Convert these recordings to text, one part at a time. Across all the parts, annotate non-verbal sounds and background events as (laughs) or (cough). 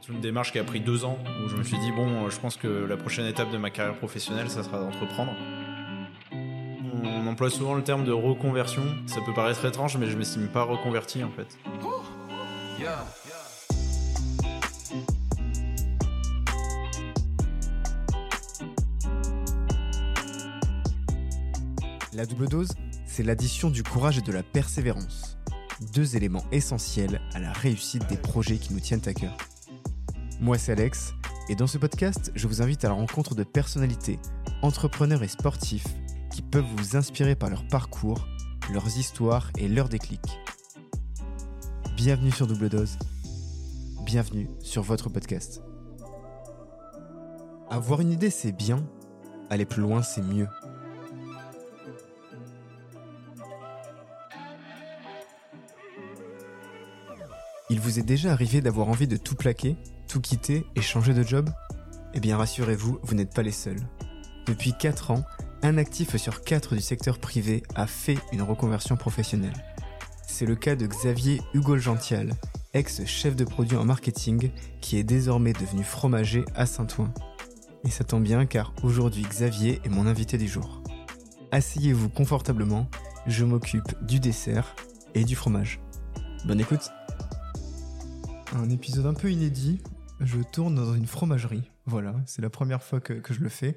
C'est une démarche qui a pris deux ans, où je me suis dit, bon, je pense que la prochaine étape de ma carrière professionnelle, ça sera d'entreprendre. On emploie souvent le terme de reconversion. Ça peut paraître étrange, mais je ne m'estime pas reconverti en fait. La double dose, c'est l'addition du courage et de la persévérance. Deux éléments essentiels à la réussite des projets qui nous tiennent à cœur. Moi, c'est Alex, et dans ce podcast, je vous invite à la rencontre de personnalités, entrepreneurs et sportifs qui peuvent vous inspirer par leur parcours, leurs histoires et leurs déclics. Bienvenue sur Double Dose. Bienvenue sur votre podcast. Avoir une idée, c'est bien. Aller plus loin, c'est mieux. Il vous est déjà arrivé d'avoir envie de tout plaquer? Tout quitter et changer de job? Eh bien rassurez-vous, vous, n'êtes pas les seuls. Depuis 4 ans, un actif sur 4 du secteur privé a fait une reconversion professionnelle. C'est le cas de Xavier Hugo Gential, ex-chef de produit en marketing, qui est désormais devenu fromager à Saint-Ouen. Et ça tombe bien car aujourd'hui Xavier est mon invité du jour. Asseyez-vous confortablement, je m'occupe du dessert et du fromage. Bonne écoute Un épisode un peu inédit, je tourne dans une fromagerie. Voilà, c'est la première fois que, je le fais.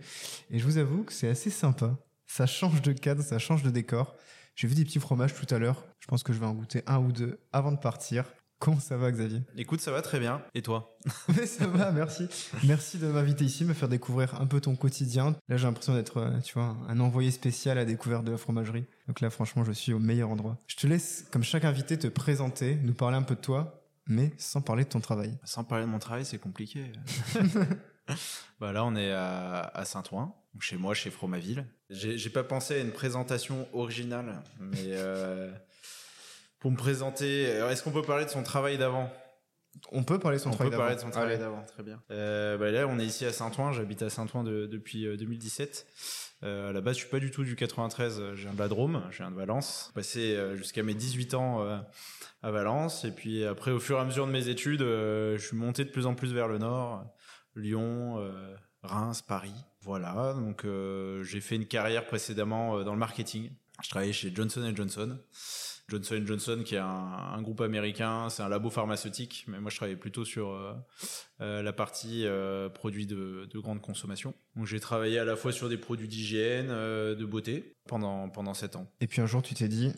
Et je vous avoue que c'est assez sympa. Ça change de cadre, ça change de décor. J'ai vu des petits fromages tout à l'heure. Je pense que je vais en goûter un ou deux avant de partir. Comment ça va, Xavier? Écoute, ça va très bien. Et toi? (laughs) Mais ça va, merci. Merci de m'inviter ici, me faire découvrir un peu ton quotidien. Là, j'ai l'impression d'être, euh, tu vois, un envoyé spécial à découverte de la fromagerie. Donc là, franchement, je suis au meilleur endroit. Je te laisse, comme chaque invité, te présenter, nous parler un peu de toi, mais sans parler de ton travail. Sans parler de mon travail, c'est compliqué. (laughs) bah là, on est à, Saint-Ouen, chez moi, chez Fromaville. J'ai pas pensé à une présentation originale, mais euh, pour me présenter, est-ce qu'on peut parler de son travail d'avant? On peut parler de son travail d'avant. On peut parler de son travail d'avant, très bien. Euh, bah là, on est ici à Saint-Ouen. J'habite à Saint-Ouen depuis 2017. Euh, à la base, je suis pas du tout du 93. Je viens de la Drôme, je viens de Valence. J'ai passé jusqu'à mes 18 ans à Valence. Et puis après, au fur et à mesure de mes études, euh, je suis monté de plus en plus vers le nord, Lyon, euh, Reims, Paris. Voilà, donc euh, j'ai fait une carrière précédemment dans le marketing. Je travaillais chez Johnson Johnson. Johnson Johnson, qui est un, groupe américain, c'est un labo pharmaceutique, mais moi je travaillais plutôt sur la partie produits de, de, grande consommation. Donc j'ai travaillé à la fois sur des produits d'hygiène, de beauté pendant pendant sept ans. Et puis un jour tu t'es dit,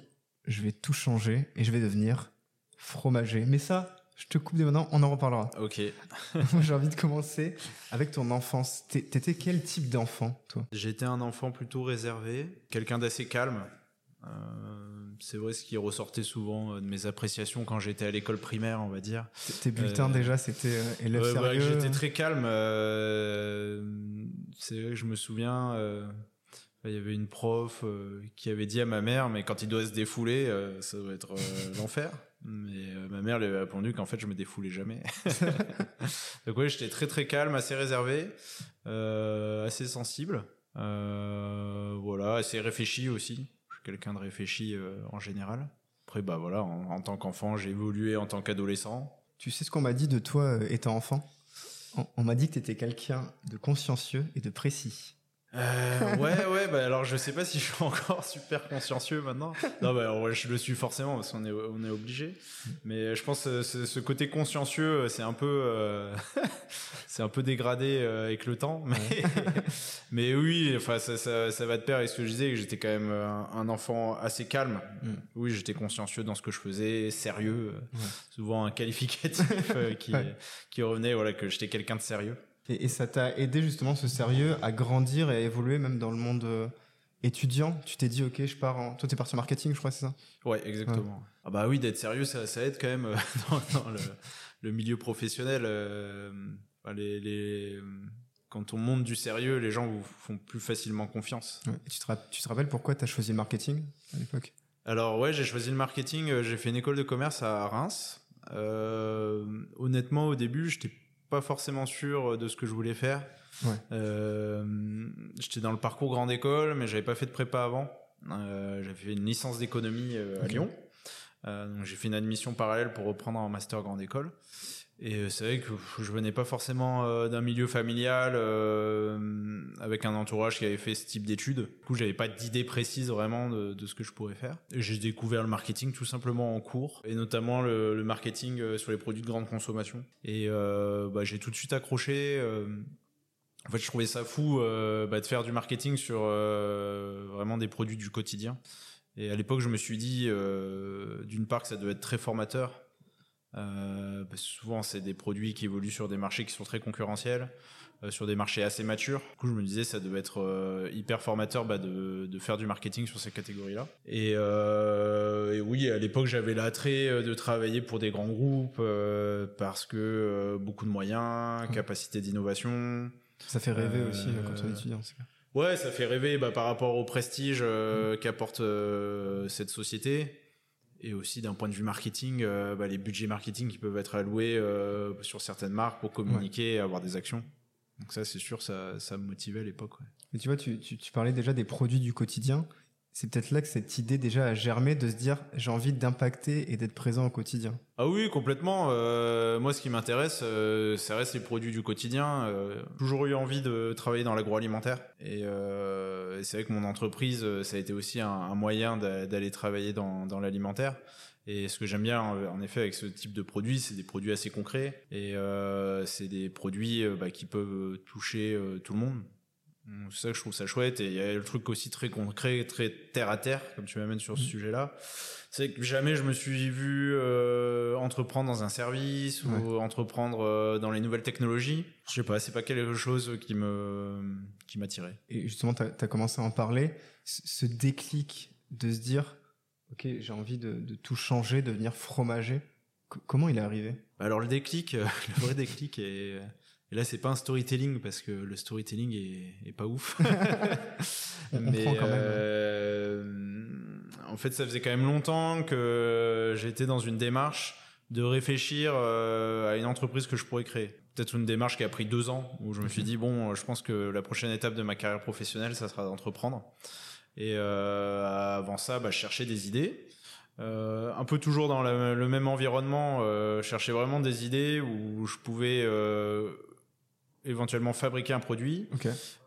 je vais tout changer et je vais devenir fromager. Mais ça, je te coupe dès maintenant, on en reparlera. Ok. (laughs) Moi, j'ai envie de commencer avec ton enfance. T'étais quel type d'enfant, toi? J'étais un enfant plutôt réservé, quelqu'un d'assez calme. Euh, c'est vrai ce qui ressortait souvent euh, de mes appréciations quand j'étais à l'école primaire, on va dire. Tes bulletins euh, déjà, c'était élève sérieux. j'étais très calme. c'est vrai que je me souviens il y avait une prof qui avait dit à ma mère, mais quand il doit se défouler, ça doit être l'enfer. Mais euh, ma mère lui avait répondu qu'en fait je me défoulais jamais. (laughs) Donc oui, j'étais très très calme, assez réservé, euh, assez sensible, euh, voilà, assez réfléchi aussi. Quelqu'un de réfléchi en général. Après bah voilà, en, tant qu'enfant, j'ai évolué en tant qu'adolescent. Tu sais ce qu'on m'a dit de toi étant enfant? On m'a dit que tu étais quelqu'un de consciencieux et de précis. Euh, ouais, (laughs) ouais, bah alors je sais pas si je suis encore super consciencieux maintenant. Non, bah je le suis forcément parce qu'on est, on est obligé. Mais je pense que ce, côté consciencieux, c'est un peu, euh, (laughs) c'est un peu dégradé euh, avec le temps. Mais, (laughs) mais oui, enfin, ça, ça, ça, va de pair avec ce que je disais, que j'étais quand même un, enfant assez calme. Mm. Oui, j'étais consciencieux dans ce que je faisais, sérieux, souvent un qualificatif qui, qui revenait, voilà, que j'étais quelqu'un de sérieux. Et, ça t'a aidé justement ce sérieux à grandir et à évoluer même dans le monde euh, étudiant? Tu t'es dit ok, je pars en. Toi, t'es parti en marketing, je crois, c'est ça? Ouais, exactement. Ah bah oui, d'être sérieux, ça, ça, aide quand même euh, (laughs) dans, le, milieu professionnel. Euh, les, les, quand on monte du sérieux, les gens vous font plus facilement confiance. Et tu, te, tu te rappelles pourquoi tu as choisi le marketing à l'époque? Alors ouais, j'ai choisi le marketing. J'ai fait une école de commerce à Reims. honnêtement, au début, j'étais pas forcément sûr de ce que je voulais faire. Euh, j'étais dans le parcours grande école, mais j'avais pas fait de prépa avant. Euh, j'avais fait une licence d'économie euh, à Lyon. donc j'ai fait une admission parallèle pour reprendre un master grande école. Et c'est vrai que je venais pas forcément d'un milieu familial avec un entourage qui avait fait ce type d'études. Du coup, j'avais pas d'idée précise vraiment de, ce que je pourrais faire. J'ai découvert le marketing tout simplement en cours, et notamment le, marketing sur les produits de grande consommation. Et bah, j'ai tout de suite accroché. En fait, je trouvais ça fou euh, bah, de faire du marketing sur euh, vraiment des produits du quotidien. Et à l'époque, je me suis dit, euh, d'une part, que ça devait être très formateur. Parce que souvent, c'est des produits qui évoluent sur des marchés qui sont très concurrentiels, sur des marchés assez matures. Du coup, je me disais, ça devait être hyper formateur bah, de, de, faire du marketing sur ces catégories-là. Et, et, oui, à l'époque, j'avais l'attrait de travailler pour des grands groupes parce que beaucoup de moyens, capacité d'innovation. Ça fait rêver aussi euh, quand on est étudiant. Ouais, ça fait rêver bah, par rapport au prestige euh, mm. qu'apporte euh, cette société et aussi d'un point de vue marketing, bah, les budgets marketing qui peuvent être alloués sur certaines marques pour communiquer et avoir des actions. Donc ça, c'est sûr, ça, ça me motivait à l'époque. Ouais. Mais tu vois, tu, tu, parlais déjà des produits du quotidien c'est peut-être là que cette idée déjà a germé de se dire j'ai envie d'impacter et d'être présent au quotidien. Ah oui, complètement. Euh, moi, ce qui m'intéresse, euh, ça reste les produits du quotidien. Euh, toujours eu envie de travailler dans l'agroalimentaire. Et, c'est vrai que mon entreprise, ça a été aussi un, moyen d'aller travailler dans, l'alimentaire. Et ce que j'aime bien, en effet, avec ce type de produits, c'est des produits assez concrets. Et c'est des produits bah, qui peuvent toucher tout le monde. C'est ça que je trouve ça chouette. Et il y a le truc aussi très concret, très terre à terre, comme tu m'amènes sur ce mmh. sujet-là. C'est que jamais je me suis vu euh, entreprendre dans un service ou entreprendre euh, dans les nouvelles technologies. Je sais pas, c'est pas quelque chose qui me qui m'attirait. Et justement, tu as, commencé à en parler. Ce déclic de se dire, ok, j'ai envie de, de, tout changer, de devenir fromager. comment il est arrivé? Alors le déclic, (laughs) le vrai déclic est et là, c'est pas un storytelling parce que le storytelling est, pas ouf. (laughs) (laughs) Mais quand même. Euh, en fait, ça faisait quand même longtemps que j'étais dans une démarche de réfléchir euh, à une entreprise que je pourrais créer. Peut-être une démarche qui a pris deux ans où je me suis dit bon, je pense que la prochaine étape de ma carrière professionnelle, ça sera d'entreprendre. Et euh, avant ça, bah, chercher des idées. Euh, un peu toujours dans le même environnement, euh, chercher vraiment des idées où je pouvais euh, éventuellement fabriquer un produit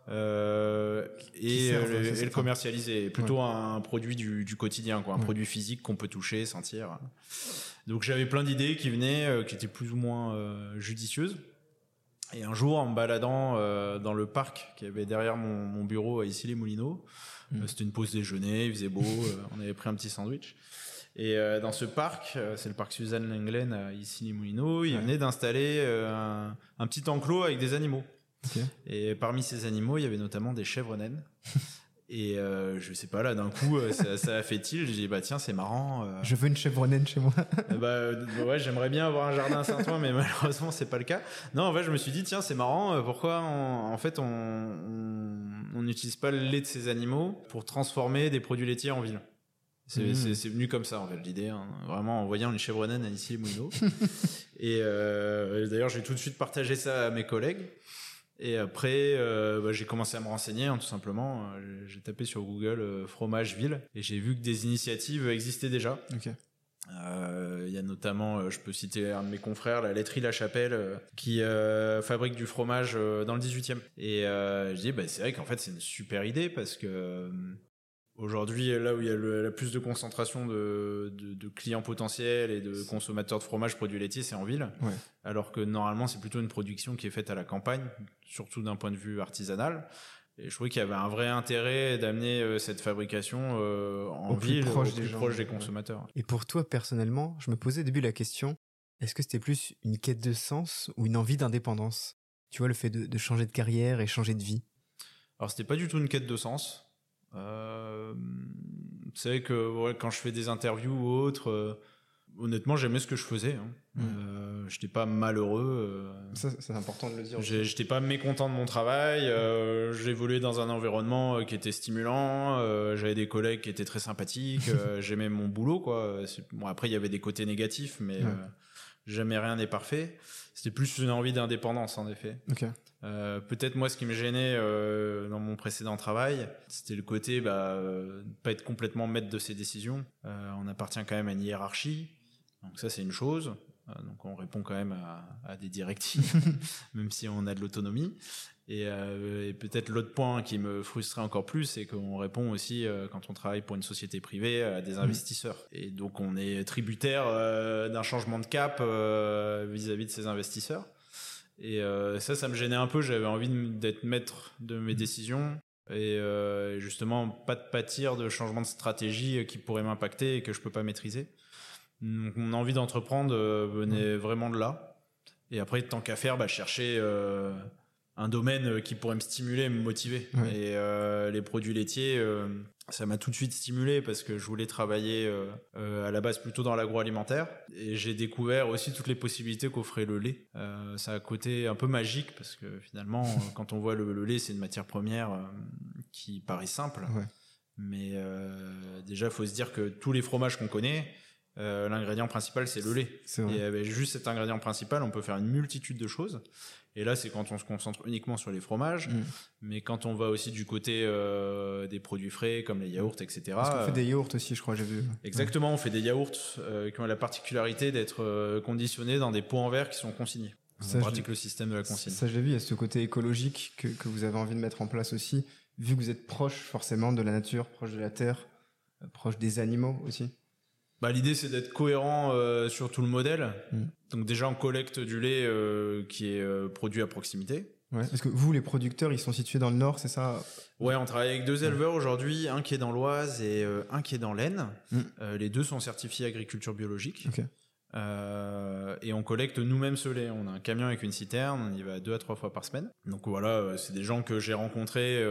euh, et, le, le commercialiser. Plutôt un produit du, du, quotidien, quoi, un produit physique qu'on peut toucher, sentir. Donc j'avais plein d'idées qui venaient, euh, qui étaient plus ou moins euh, judicieuses. Et un jour, en me baladant euh, dans le parc qui avait derrière mon, mon bureau à ici les Moulineaux, mmh. c'était une pause déjeuner, il faisait beau, on avait pris un petit sandwich. Et euh, dans ce parc, euh, c'est le parc Suzanne Lenglen euh, ici les Moulineaux, il venait d'installer un, un, petit enclos avec des animaux. Et parmi ces animaux, il y avait notamment des chèvres naines. (laughs) Et euh, je sais pas là, d'un coup, ça, ça a fait il. J'ai dit bah tiens, c'est marrant. Je veux une chèvre naine chez moi. (laughs) bah ouais, j'aimerais bien avoir un jardin à Saint-Ouen, mais (laughs) malheureusement c'est pas le cas. Non, en fait, je me suis dit tiens, c'est marrant. Pourquoi en fait on n'utilise pas le lait de ces animaux pour transformer des produits laitiers en ville Mmh. C'est venu comme ça en fait l'idée, hein. vraiment en voyant une chèvre naine à Moulineaux. (laughs) et euh, d'ailleurs j'ai tout de suite partagé ça à mes collègues. Et après euh, bah, j'ai commencé à me renseigner hein, tout simplement. J'ai tapé sur Google euh, fromage ville et j'ai vu que des initiatives existaient déjà. Euh, il y a notamment, je peux citer un de mes confrères, la laiterie La Chapelle, qui fabrique du fromage dans le 18e. Et je dis, bah, c'est vrai qu'en fait, c'est une super idée parce que Aujourd'hui, là où il y a le, la plus de concentration de, de, de, clients potentiels et de consommateurs de fromage produits laitiers, c'est en ville. Ouais. Alors que normalement, c'est plutôt une production qui est faite à la campagne, surtout d'un point de vue artisanal. Et je trouvais qu'il y avait un vrai intérêt d'amener euh, cette fabrication euh, en ville, plus proche, au plus des, proche des consommateurs. Et pour toi, personnellement, je me posais au début la question, est-ce que c'était plus une quête de sens ou une envie d'indépendance? Tu vois, le fait de, de changer de carrière et changer de vie? Alors, c'était pas du tout une quête de sens euh, c'est vrai que quand je fais des interviews ou autres, euh, honnêtement, j'aimais ce que je faisais. Hein. Mmh. Euh, j'étais pas malheureux. Ça, c'est important de le dire. J'étais pas mécontent de mon travail. J'évoluais dans un environnement qui était stimulant. J'avais des collègues qui étaient très sympathiques. (laughs) J'aimais mon boulot, quoi. Bon, après, il y avait des côtés négatifs, mais jamais rien n'est parfait. C'était plus une envie d'indépendance, en effet. Euh, peut-être moi, ce qui me gênait euh, dans mon précédent travail, c'était le côté bah, euh, pas être complètement maître de ses décisions. on appartient quand même à une hiérarchie, donc ça c'est une chose. donc on répond quand même à, des directives, (laughs) même si on a de l'autonomie. Et, peut-être l'autre point qui me frustrait encore plus, c'est qu'on répond aussi, quand on travaille pour une société privée, à des mmh. investisseurs. Et donc on est tributaire d'un changement de cap vis-à-vis de ces investisseurs. Et ça, ça me gênait un peu. J'avais envie d'être maître de mes mmh. décisions et euh, justement pas de pâtir de changements de stratégie qui pourraient m'impacter et que je peux pas maîtriser. Donc mon envie d'entreprendre euh, venait vraiment de là. Et après, tant qu'à faire, bah, chercher euh, un domaine qui pourrait me stimuler, me motiver. Et les produits laitiers, ça m'a tout de suite stimulé parce que je voulais travailler euh, euh, à la base plutôt dans l'agroalimentaire et j'ai découvert aussi toutes les possibilités qu'offrait le lait. Euh, ça a un côté un peu magique parce que finalement, (laughs) quand on voit le, lait, c'est une matière première qui paraît simple, mais déjà, il faut se dire que tous les fromages qu'on connaît, l'ingrédient principal, c'est le lait. Et avec juste cet ingrédient principal, on peut faire une multitude de choses. Et là, c'est quand on se concentre uniquement sur les fromages, mm. mais quand on va aussi du côté euh, des produits frais comme les yaourts, etc. Parce qu'on fait des yaourts aussi, je crois, j'ai vu. Exactement, on fait des yaourts euh, qui ont la particularité d'être euh, conditionnés dans des pots en verre qui sont consignés. on pratique le système de la consigne. Ça, j'ai vu, il y a ce côté écologique que, que, vous avez envie de mettre en place aussi, vu que vous êtes proche forcément de la nature, proche de la terre, proche des animaux aussi. Bah, l'idée c'est d'être cohérent euh, sur tout le modèle. Mm. Donc déjà on collecte du lait euh, qui est euh, produit à proximité. Ouais, parce que vous les producteurs ils sont situés dans le nord, c'est ça? Ouais, on travaille avec deux éleveurs aujourd'hui, un qui est dans l'Oise et un qui est dans l'Aisne. Mm. les deux sont certifiés agriculture biologique. et on collecte nous-mêmes ce lait. On a un camion avec une citerne, on y va deux à trois fois par semaine. Donc voilà, c'est des gens que j'ai rencontrés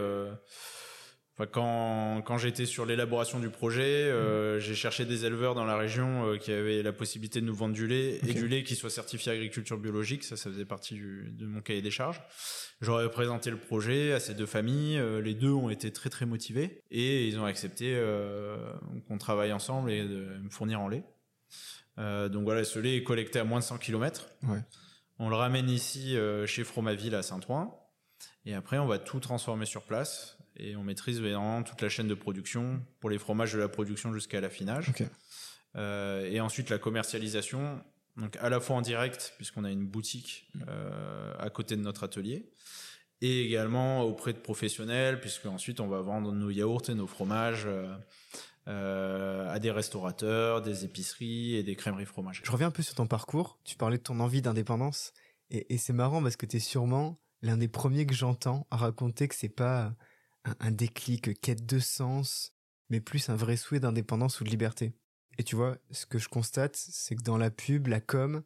quand, quand j'étais sur l'élaboration du projet, euh, j'ai cherché des éleveurs dans la région euh, qui avaient la possibilité de nous vendre du lait et du lait qui soit certifié agriculture biologique. Ça, ça faisait partie de mon cahier des charges. J'aurais présenté le projet à ces deux familles. Euh, les deux ont été très très motivés et ils ont accepté qu'on travaille ensemble et de me fournir en lait. donc voilà, ce lait est collecté à moins de 100 km. Ouais. On le ramène ici chez Fromaville à Saint-Ouen. Et après, on va tout transformer sur place et on maîtrise vraiment toute la chaîne de production pour les fromages de la production jusqu'à l'affinage. Euh, et ensuite la commercialisation, donc à la fois en direct puisqu'on a une boutique euh, à côté de notre atelier, et également auprès de professionnels puisque ensuite on va vendre nos yaourts et nos fromages. Euh, à des restaurateurs, des épiceries et des crèmeries fromagères. Je reviens un peu sur ton parcours. Tu parlais de ton envie d'indépendance et, et c'est marrant parce que tu es sûrement l'un des premiers que j'entends à raconter que c'est pas un, déclic, quête de sens, mais plus un vrai souhait d'indépendance ou de liberté. Et tu vois, ce que je constate, c'est que dans la pub, la com,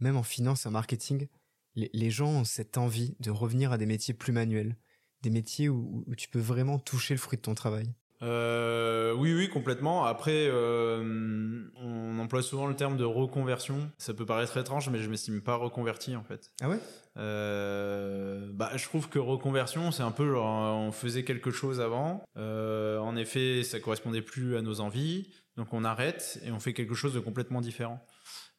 même en finance et en marketing, les, gens ont cette envie de revenir à des métiers plus manuels, des métiers où tu peux vraiment toucher le fruit de ton travail. Euh, oui, oui, complètement. Après, euh, on emploie souvent le terme de reconversion. Ça peut paraître étrange, mais je m'estime pas reconverti en fait. Ah ouais? Euh, Bah, je trouve que reconversion, c'est un peu genre on faisait quelque chose avant. En effet, ça correspondait plus à nos envies, donc on arrête et on fait quelque chose de complètement différent.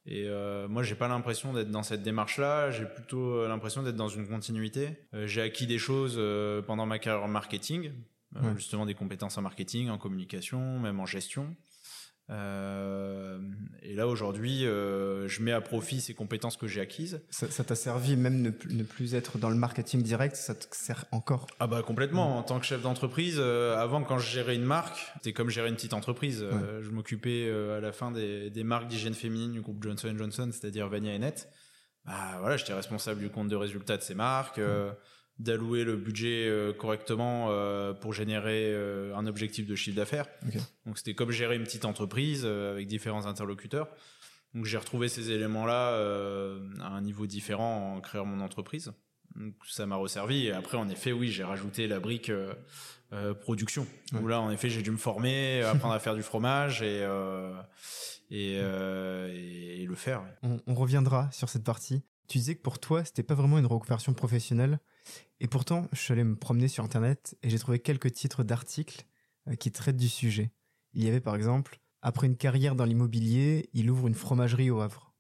Et euh, moi, j'ai pas l'impression d'être dans cette démarche-là. J'ai plutôt l'impression d'être dans une continuité. Euh, j'ai acquis des choses pendant ma carrière en marketing euh, justement des compétences en marketing, en communication, même en gestion. Euh, et là aujourd'hui, euh, je mets à profit ces compétences que j'ai acquises. Ça t'a servi même ne, ne, plus être dans le marketing direct, ça te sert encore? Ah bah complètement. En tant que chef d'entreprise, avant quand je gérais une marque, c'était comme gérer une petite entreprise. je m'occupais à la fin des, des marques d'hygiène féminine du groupe Johnson Johnson, c'est-à-dire Vania et Net. Bah voilà, j'étais responsable du compte de résultats de ces marques d'allouer le budget euh, correctement euh, pour générer euh, un objectif de chiffre d'affaires. Donc c'était comme gérer une petite entreprise avec différents interlocuteurs. Donc j'ai retrouvé ces éléments-là à un niveau différent en créant mon entreprise. Donc ça m'a resservi. Et après, en effet, oui, j'ai rajouté la brique production. Où là, en effet, j'ai dû me former, (laughs) apprendre à faire du fromage et et, et, le faire. On, on, reviendra sur cette partie. Tu disais que pour toi, c'était pas vraiment une reconversion professionnelle. Et pourtant, je suis allé me promener sur Internet et j'ai trouvé quelques titres d'articles euh, qui traitent du sujet. Il y avait par exemple, après une carrière dans l'immobilier, il ouvre une fromagerie au Havre.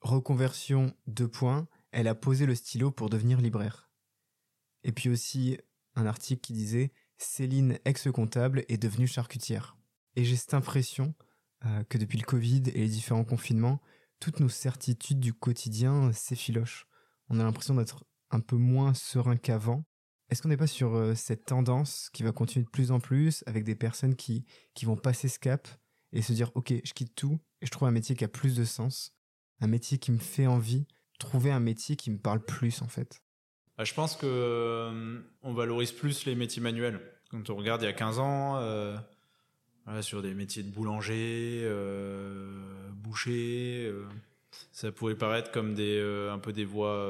Reconversion, deux points, elle a posé le stylo pour devenir libraire. Et puis aussi un article qui disait Céline, ex-comptable, est devenue charcutière. Et j'ai cette impression euh, que depuis le Covid et les différents confinements, toutes nos certitudes du quotidien s'effilochent. On a l'impression d'être un peu moins serein qu'avant. Est-ce qu'on n'est pas sur euh, cette tendance qui va continuer de plus en plus avec des personnes qui, qui vont passer ce cap et se dire ok je quitte tout et je trouve un métier qui a plus de sens, un métier qui me fait envie, trouver un métier qui me parle plus en fait? Bah, Je pense que euh, on valorise plus les métiers manuels. Quand on regarde il y a 15 ans, euh, sur des métiers de boulanger, euh, boucher, ça pouvait paraître comme des, un peu des voies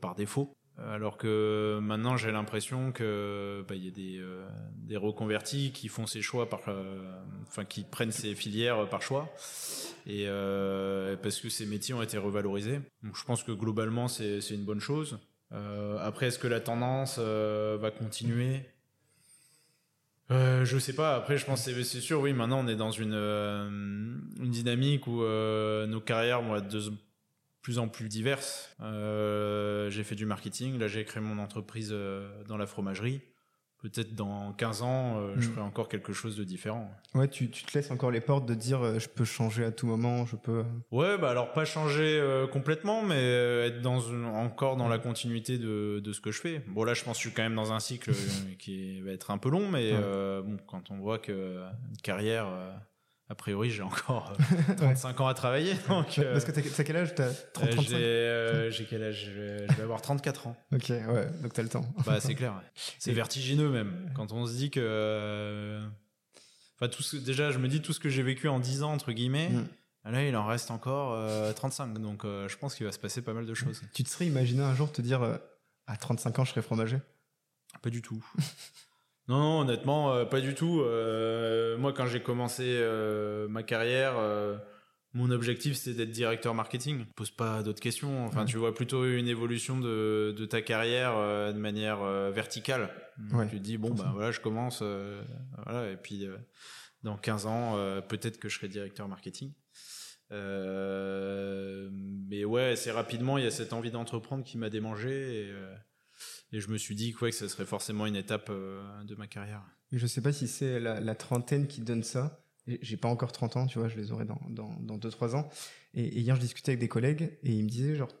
par défaut. Alors que maintenant, j'ai l'impression que bah, il y a des, des reconvertis qui font ces choix par, qui prennent ces filières par choix, et parce que ces métiers ont été revalorisés. Donc, je pense que globalement, c'est une bonne chose. Euh, après, est-ce que la tendance euh, va continuer? Euh, je sais pas. Après, je pense c'est sûr. Oui, maintenant on est dans une, une dynamique où nos carrières vont être de plus en plus diverses. j'ai fait du marketing. Là, j'ai créé mon entreprise dans la fromagerie peut-être dans 15 ans, euh, je mm. ferai encore quelque chose de différent. Ouais, tu, tu, te laisses encore les portes de dire euh, je peux changer à tout moment, je peux. Euh. Ouais, bah alors pas changer complètement, mais être dans encore dans la continuité de, de, ce que je fais. Bon là, je pense que je suis quand même dans un cycle (laughs) qui va être un peu long, mais bon, quand on voit que une carrière a priori, j'ai encore 35 euh, (laughs) ans à travailler. (laughs) Donc, euh, Parce que t'as quel âge T'as 30 euh, J'ai quel âge Je vais avoir 34 ans. Ok, ouais, donc t'as le temps. Bah, c'est clair. (laughs) C'est vertigineux même. Quand on se dit que. Enfin, tout ce... déjà, je me dis tout ce que j'ai vécu en 10 ans, entre guillemets. Mm. Là, il en reste encore 35. Donc, je pense qu'il va se passer pas mal de choses. Tu te serais imaginé un jour te dire à 35 ans, je serais fromager? Pas du tout. Non, non, honnêtement, euh, pas du tout. Euh, moi, quand j'ai commencé euh, ma carrière, mon objectif c'était d'être directeur marketing. Pose pas d'autres questions. Enfin, tu vois plutôt une évolution de, de ta carrière de manière verticale. Tu te dis bon bah voilà, je commence, voilà, et puis dans 15 ans, peut-être que je serai directeur marketing. mais ouais, c'est rapidement, il y a cette envie d'entreprendre qui m'a démangé. Et, et je me suis dit quoi, que ça serait forcément une étape euh, de ma carrière. Je sais pas si c'est la, trentaine qui donne ça. J'ai pas encore 30 ans, tu vois, je les aurai dans, dans, dans 2-3 ans. Et, hier, je discutais avec des collègues et ils me disaient, genre,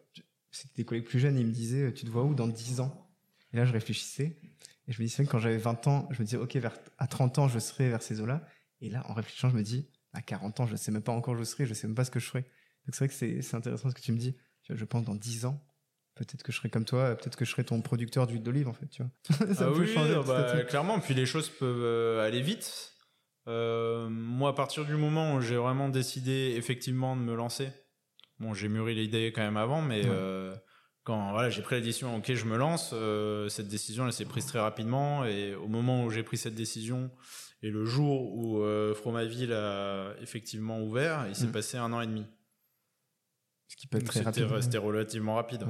c'était des collègues plus jeunes, ils me disaient, tu te vois où dans 10 ans? Et là, je réfléchissais. Et je me disais, quand j'avais 20 ans, je me disais, ok, vers, à 30 ans, je serai vers ces eaux-là. Et là, en réfléchissant, je me dis, à 40 ans, je sais même pas encore où je serai, je sais même pas ce que je ferai. Donc c'est vrai que c'est intéressant ce que tu me dis. Je pense dans 10 ans, peut-être que je serai comme toi, peut-être que je serai ton producteur d'huile d'olive en fait, tu vois. (laughs) ça ah oui, changer, bah, clairement. Puis les choses peuvent euh, aller vite. Euh, moi, à partir du moment où j'ai vraiment décidé effectivement de me lancer, bon, j'ai mûri l'idée quand même avant, mais euh, quand voilà, j'ai pris la décision, ok, je me lance. cette décision, elle s'est prise très rapidement, et au moment où j'ai pris cette décision et le jour où Fromaville a effectivement ouvert, il s'est mm. passé un an et demi. Ce qui peut être très rapide. C'était relativement rapide.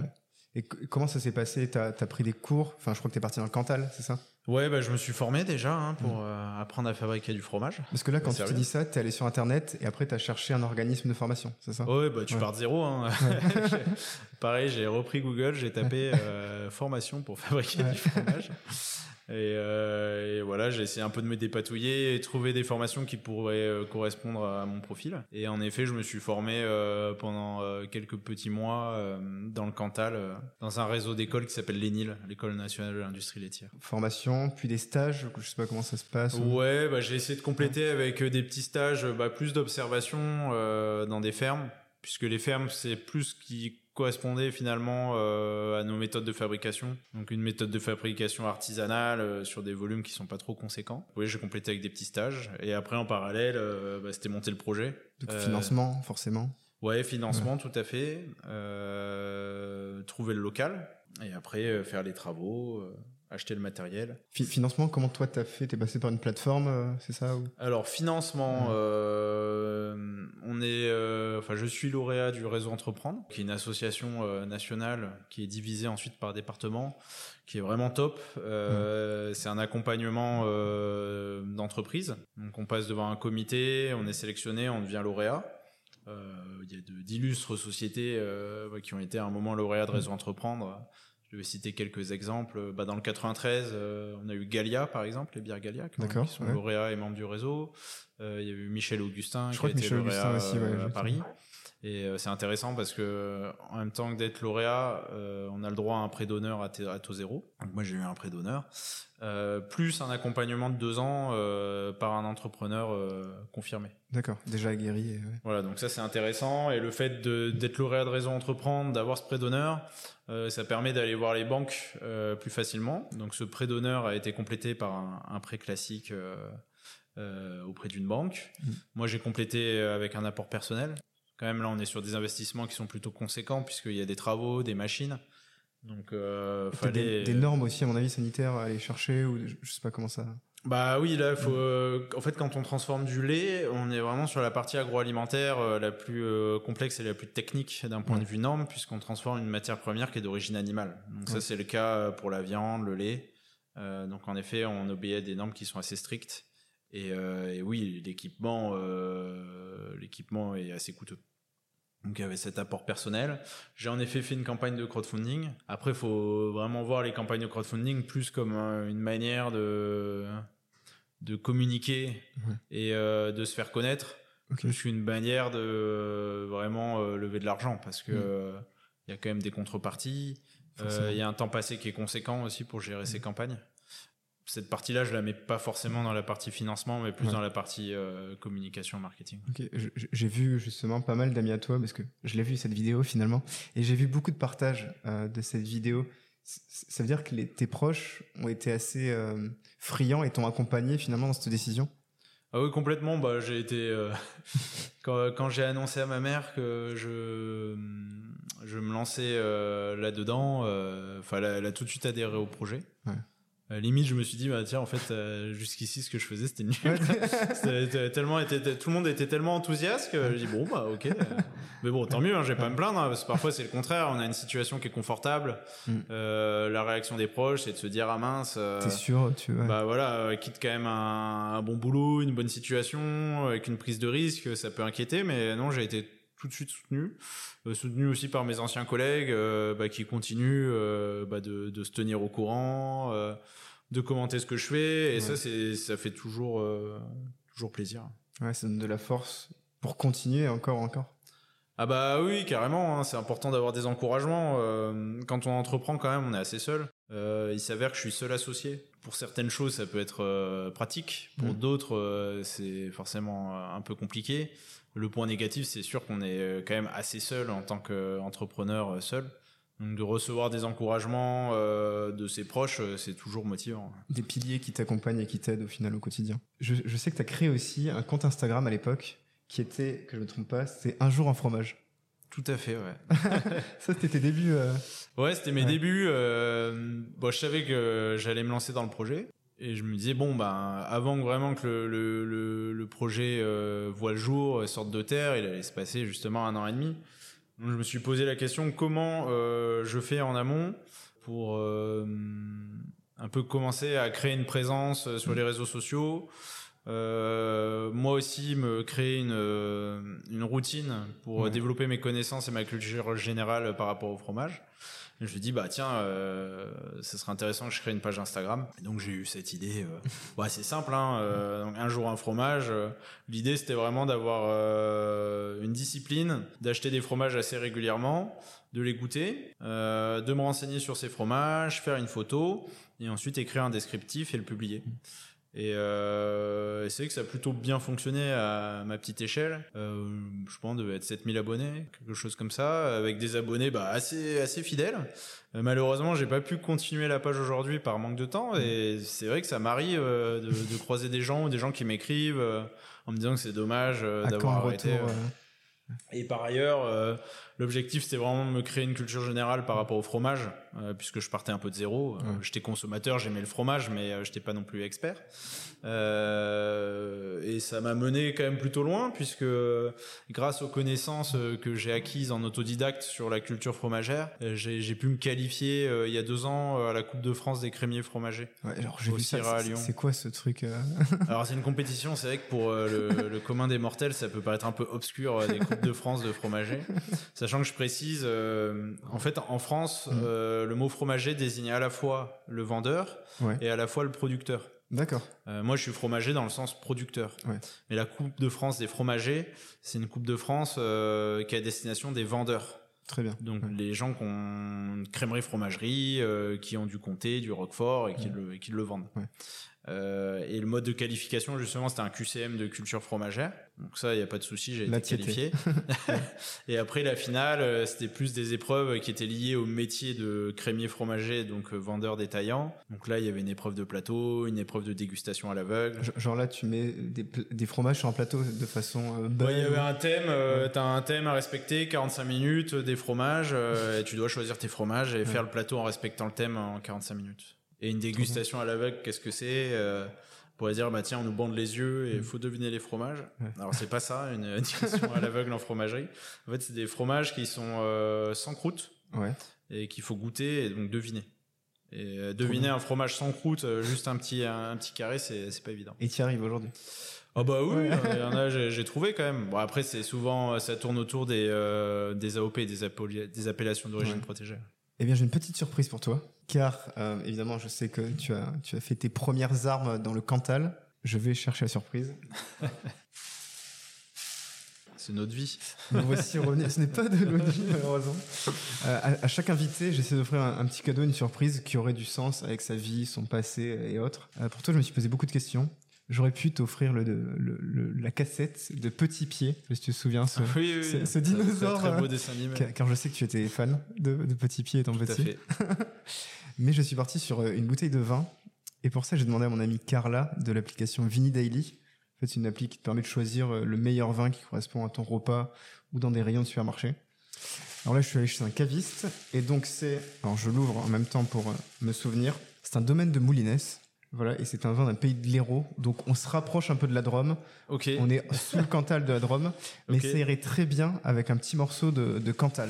Et comment ça s'est passé? T'as as pris des cours? Enfin, je crois que t'es parti dans le Cantal, c'est ça? Ouais, bah, je me suis formé déjà hein, pour mm. euh, apprendre à fabriquer du fromage. Parce que là, quand tu te dis ça, t'es allé sur Internet et après t'as cherché un organisme de formation, c'est ça? Ouais, bah tu pars de zéro. Hein. (laughs) (laughs) Pareil, j'ai repris Google, j'ai tapé euh, formation pour fabriquer du fromage. (laughs) Euh, et, voilà, j'ai essayé un peu de me dépatouiller et trouver des formations qui pourraient euh, correspondre à mon profil. Et en effet, je me suis formé euh, pendant quelques petits mois dans le Cantal, dans un réseau d'écoles qui s'appelle l'ENIL, l'école nationale de l'industrie laitière. Formation, puis des stages, je sais pas comment ça se passe. Ouais, bah, j'ai essayé de compléter avec des petits stages, bah, plus d'observation dans des fermes, puisque les fermes, c'est plus qui correspondait finalement euh, à nos méthodes de fabrication. Donc une méthode de fabrication artisanale euh, sur des volumes qui sont pas trop conséquents. Oui, j'ai complété avec des petits stages. Et après, en parallèle, euh, bah, c'était monter le projet. Donc financement, forcément. Ouais, financement, tout à fait. trouver le local. Et après, faire les travaux acheter le matériel. financement, comment toi t'as fait? T'es passé par une plateforme, euh, c'est ça Alors financement, euh, on est, euh, enfin je suis lauréat du réseau Entreprendre, qui est une association nationale qui est divisée ensuite par département, qui est vraiment top. C'est un accompagnement d'entreprise. Donc on passe devant un comité, on est sélectionné, on devient lauréat. Il y a d'illustres sociétés qui ont été à un moment lauréats de réseau Entreprendre je vais citer quelques exemples. Bah, dans le 93, euh, on a eu Galia, par exemple, les bières Galia, qui, sont lauréats et membres du réseau. Euh, il y a eu Michel Augustin, qui a été lauréat aussi, à Paris. Et c'est intéressant parce que en même temps que d'être lauréat, on a le droit à un prêt d'honneur à, taux zéro. Donc moi j'ai eu un prêt d'honneur, plus un accompagnement de deux ans par un entrepreneur confirmé. D'accord, déjà aguerri. Voilà, donc ça c'est intéressant. Et le fait d'être lauréat de Réseau Entreprendre, d'avoir ce prêt d'honneur, ça permet d'aller voir les banques plus facilement. Donc ce prêt d'honneur a été complété par un, un prêt classique euh, auprès d'une banque. Mm. Moi, j'ai complété avec un apport personnel. Quand même, là, on est sur des investissements qui sont plutôt conséquents puisqu'il y a des travaux, des machines. Donc, euh, fallait... des, normes aussi, à mon avis, sanitaires à aller chercher ou je sais pas comment ça. Bah oui, là, faut. Euh, en fait, quand on transforme du lait, on est vraiment sur la partie agroalimentaire euh, la plus complexe et la plus technique d'un point de vue norme, puisqu'on transforme une matière première qui est d'origine animale. Donc ça, c'est le cas pour la viande, le lait. donc en effet, on obéit à des normes qui sont assez strictes. Euh, et, oui, l'équipement, l'équipement est assez coûteux. Donc il y avait cet apport personnel. J'ai en effet fait une campagne de crowdfunding. Après, il faut vraiment voir les campagnes de crowdfunding plus comme une manière de de communiquer et euh, de se faire connaître, okay. plus qu'une manière de vraiment lever de l'argent, parce que il y a quand même des contreparties. Il y a un temps passé qui est conséquent aussi pour gérer ces campagnes cette partie-là, je la mets pas forcément dans la partie financement, mais plus dans la partie euh, communication marketing. Ok, j'ai vu justement pas mal d'amis à toi parce que je l'ai vu cette vidéo finalement, et j'ai vu beaucoup de partages euh, de cette vidéo. Ça veut dire que tes proches ont été assez euh, friands et t'ont accompagné finalement dans cette décision? Ah oui, complètement. Bah, j'ai été (laughs) quand, j'ai annoncé à ma mère que je je me lançais là-dedans. Enfin, elle, a tout de suite adhéré au projet. Ouais. Euh, limite, je me suis dit, bah tiens, en fait, euh, jusqu'ici, ce que je faisais, c'était nul. (laughs) tellement, était, tout le monde était tellement enthousiaste que je dis bon, bah ok. Mais bon, tant mieux, hein, j'ai pas à me plaindre, hein, parce que parfois c'est le contraire. On a une situation qui est confortable. Mm. Euh, la réaction des proches, c'est de se dire ah mince. T'es sûr, tu vois. Bah voilà, quitte quand même un, un, bon boulot, une bonne situation, avec une prise de risque, ça peut inquiéter, mais non, j'ai été tout de suite soutenu, soutenu aussi par mes anciens collègues bah, qui continuent bah, de, de, se tenir au courant de commenter ce que je fais et ça c'est ça fait toujours euh, toujours plaisir. Ouais, ça donne de la force pour continuer encore encore. Ah bah oui, carrément, hein, c'est important d'avoir des encouragements. Euh, quand on entreprend quand même, on est assez seul. Euh, il s'avère que je suis seul associé. Pour certaines choses, ça peut être pratique. Pour mm. d'autres, c'est forcément un peu compliqué. Le point négatif, c'est sûr qu'on est quand même assez seul en tant qu'entrepreneur seul. Donc de recevoir des encouragements euh, de ses proches, euh, c'est toujours motivant. Des piliers qui t'accompagnent et qui t'aident au final au quotidien. Je, sais que tu as créé aussi un compte Instagram à l'époque qui était, que je ne me trompe pas, c'est Un jour un fromage. Tout à fait, ouais. (laughs) Ça, c'était tes débuts. Euh. Ouais, c'était mes débuts. bon, je savais que j'allais me lancer dans le projet. Et je me disais, bon, ben, avant vraiment que le, le, le, projet voit le jour, sorte de terre, il allait se passer justement un an et demi je me suis posé la question comment euh, je fais en amont pour euh, un peu commencer à créer une présence euh, sur les réseaux sociaux. moi aussi me créer une, une routine pour développer mes connaissances et ma culture générale par rapport au fromage je me dis bah tiens, euh, ce serait intéressant que je crée une page Instagram. Et donc j'ai eu cette idée. Euh, (laughs) bah, c'est simple, hein, euh, donc un jour un fromage. Euh, l'idée c'était vraiment d'avoir euh, une discipline, d'acheter des fromages assez régulièrement, de les goûter, de me renseigner sur ces fromages, faire une photo et ensuite écrire un descriptif et le publier. Et, euh, c'est que ça a plutôt bien fonctionné à ma petite échelle. Euh, je pense devait être 7000 abonnés, quelque chose comme ça, avec des abonnés bah, assez assez fidèles. Euh, malheureusement, j'ai pas pu continuer la page aujourd'hui par manque de temps. Et c'est vrai que ça m'arrive euh, de, de, croiser des gens ou des gens qui m'écrivent en me disant que c'est dommage d'avoir arrêté. Et par ailleurs, L'objectif, c'était vraiment de me créer une culture générale par rapport au fromage, euh, puisque je partais un peu de zéro. Euh, j'étais consommateur, j'aimais le fromage, mais je euh, j'étais pas non plus expert. et ça m'a mené quand même plutôt loin, puisque grâce aux connaissances que j'ai acquises en autodidacte sur la culture fromagère, j'ai pu me qualifier il y a deux ans à la Coupe de France des crémiers fromagers. Ouais, alors j'ai vu ça. C'est quoi ce truc (laughs) Alors c'est une compétition. C'est vrai que pour le, le, commun des mortels, ça peut paraître un peu obscur des coupes de France de fromagers. Sachant que je précise, euh, en fait, en France, mm. euh, le mot fromager désigne à la fois le vendeur et à la fois le producteur. D'accord. Euh, moi, je suis fromager dans le sens producteur. Ouais. Mais la Coupe de France des fromagers, c'est une Coupe de France qui est à destination des vendeurs. Très bien. Donc Ouais. les gens qui ont une crèmerie fromagerie, qui ont du comté, du roquefort et qui, le, et qui le vendent. Euh, et le mode de qualification, justement, c'était un QCM de culture fromagère. Donc ça, il n'y a pas de souci, j'ai été qualifié. (laughs) et après, la finale, euh, c'était plus des épreuves qui étaient liées au métier de crémier fromager, donc euh, vendeur détaillant. Donc là, il y avait une épreuve de plateau, une épreuve de dégustation à l'aveugle. Genre là, tu mets des, fromages sur un plateau de façon. euh, Ouais, il y avait un thème, euh, t'as un thème à respecter, 45 minutes, des fromages, et tu dois choisir tes fromages et faire le plateau en respectant le thème en 45 minutes. Et une dégustation à l'aveugle, qu'est-ce que c'est euh, On pourrait dire, bah tiens, on nous bande les yeux et il faut deviner les fromages. Ouais. Alors c'est pas ça, une dégustation à l'aveugle en fromagerie. En fait, c'est des fromages qui sont euh, sans croûte Ouais. et qu'il faut goûter et donc deviner. Et euh, deviner un fromage sans croûte, juste un petit, un, un petit carré, c'est c'est pas évident. Et tu y arrives aujourd'hui? Ah bah oui, il y en a, (laughs) j'ai trouvé quand même. Bon après c'est souvent, ça tourne autour des des AOP, des appellations d'origine Ouais. protégée. Eh bien, j'ai une petite surprise pour toi, car euh, évidemment, je sais que tu as, tu as fait tes premières armes dans le Cantal. Je vais chercher la surprise. C'est notre vie. Nous voici revenus. Ce n'est pas de l'audit, malheureusement. Euh, à, à chaque invité, j'essaie d'offrir un, un petit cadeau, une surprise qui aurait du sens avec sa vie, son passé et autres. Euh, pour toi, je me suis posé beaucoup de questions. J'aurais pu t'offrir le, le- le- la cassette de Petit Pied, si tu te souviens, ce- oui, oui, ce- oui. ce dinosaure, très beau euh, dessin animé. car, car je sais que tu étais fan de, de Petit Pied étant Tout à petit. fait. (laughs) Mais je suis parti sur euh, une bouteille de vin. Et pour ça, j'ai demandé à mon amie Carla de l'application Vini Daily. En fait, c'est une appli qui te permet de choisir euh, le meilleur vin qui correspond à ton repas ou dans des rayons de supermarché. Alors là, je suis allé chez un caviste. Et donc, c'est. Alors, je l'ouvre en même temps pour me souvenir. C'est un domaine de Moulinès. Voilà, et c'est un vin d'un pays de l'Hérault. Donc, on se rapproche un peu de la Drôme. Ok. On est sous le Cantal de la Drôme. (laughs) Mais Ok. ça irait très bien avec un petit morceau de, de Cantal.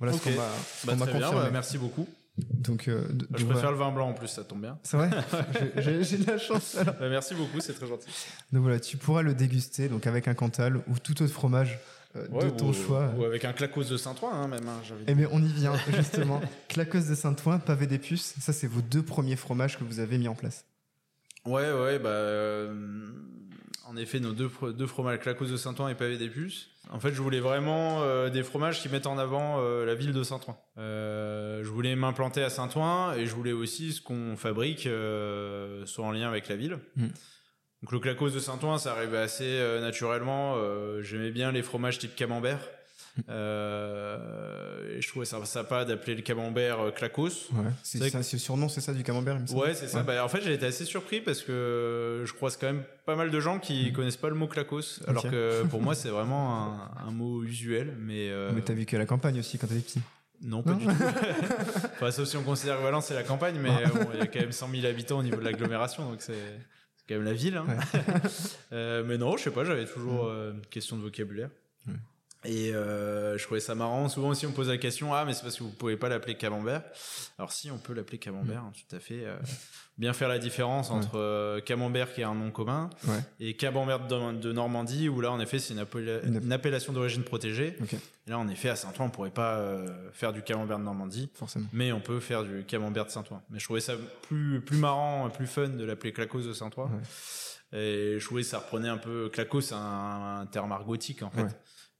Voilà ce qu'on m'a ce Bah, qu'on m'a très bien, bah, merci beaucoup. Donc, euh, de- Je préfère le vin blanc en plus, ça tombe bien. c'est vrai (laughs) J'ai- de la chance alors. Bah, merci beaucoup, c'est très gentil. Donc voilà, tu pourras le déguster donc avec un Cantal ou tout autre fromage euh, de ton ou, choix. Ou avec un clacos de Saint-Ouen, hein, même. hein, Eh bien, on y vient justement. (laughs) Claqueuse de Saint-Ouen, pavé des puces, ça c'est vos deux premiers fromages que vous avez mis en place. Ouais, ouais, bah, euh, en effet, nos deux, deux fromages, Clacos de Saint-Ouen et Pavé des Puces. En fait, je voulais vraiment euh, des fromages qui mettent en avant euh, la ville de Saint-Ouen. Je voulais m'implanter à Saint-Ouen et je voulais aussi ce qu'on fabrique soit en lien avec la ville. Mm. Donc le Clacos de Saint-Ouen, ça arrivait assez naturellement. J'aimais bien les fromages type camembert. (laughs) Euh, et je trouvais ça sympa d'appeler le camembert euh, Clacos. Ouais. C'est ça, le surnom, c'est ça du camembert, il me semble Ouais, c'est ça. Ouais. Bah, en fait, j'ai été assez surpris parce que je croise quand même pas mal de gens qui Mhm. connaissent pas le mot clacos, alors que (laughs) pour moi, c'est vraiment un, un mot usuel. Mais, euh, Mais t'as vécu à la campagne aussi quand t'étais petit. non, pas Non du tout. (laughs) enfin, sauf si on considère que Valence c'est la campagne, mais Ah. bon, il y a quand même 100 000 habitants au niveau de l'agglomération, donc c'est quand même la ville. hein. Euh, mais non, je sais pas, j'avais toujours euh, une question de vocabulaire. Et euh, je trouvais ça marrant. Souvent aussi, on me pose la question Ah, mais c'est parce que vous pouvez pas l'appeler camembert. Alors, si, on peut l'appeler camembert, hein, tout à fait. euh, bien faire la différence entre euh, camembert, qui est un nom commun, Ouais. et camembert de, de Normandie, où là, en effet, c'est une, appella- Une app- une appellation d'origine protégée. Et là, en effet, à Saint-Ouen, on pourrait pas faire du camembert de Normandie. forcément. Mais on peut faire du camembert de Saint-Ouen. Mais je trouvais ça plus, plus marrant, plus fun de l'appeler Clacos de Saint-Ouen. Et je trouvais que ça reprenait un peu. Clacos, c'est un, un terme argotique, en fait. Ouais.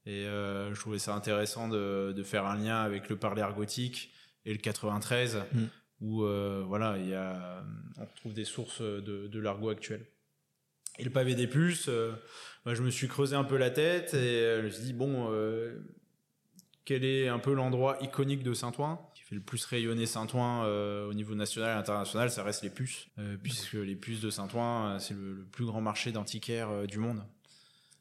Et euh, je trouvais ça intéressant de, de faire un lien avec le parler argotique et le 93, Mm. où euh, voilà, il y a, on retrouve des sources de, de l'argot actuel. Et le pavé des puces, euh, bah, je me suis creusé un peu la tête et euh, je me suis dit, bon, euh, quel est un peu l'endroit iconique de Saint-Ouen? Qui fait le plus rayonner Saint-Ouen euh, au niveau national et international Ça reste les puces, euh, puisque les puces de Saint-Ouen, euh, c'est le, le plus grand marché d'antiquaires euh, du monde.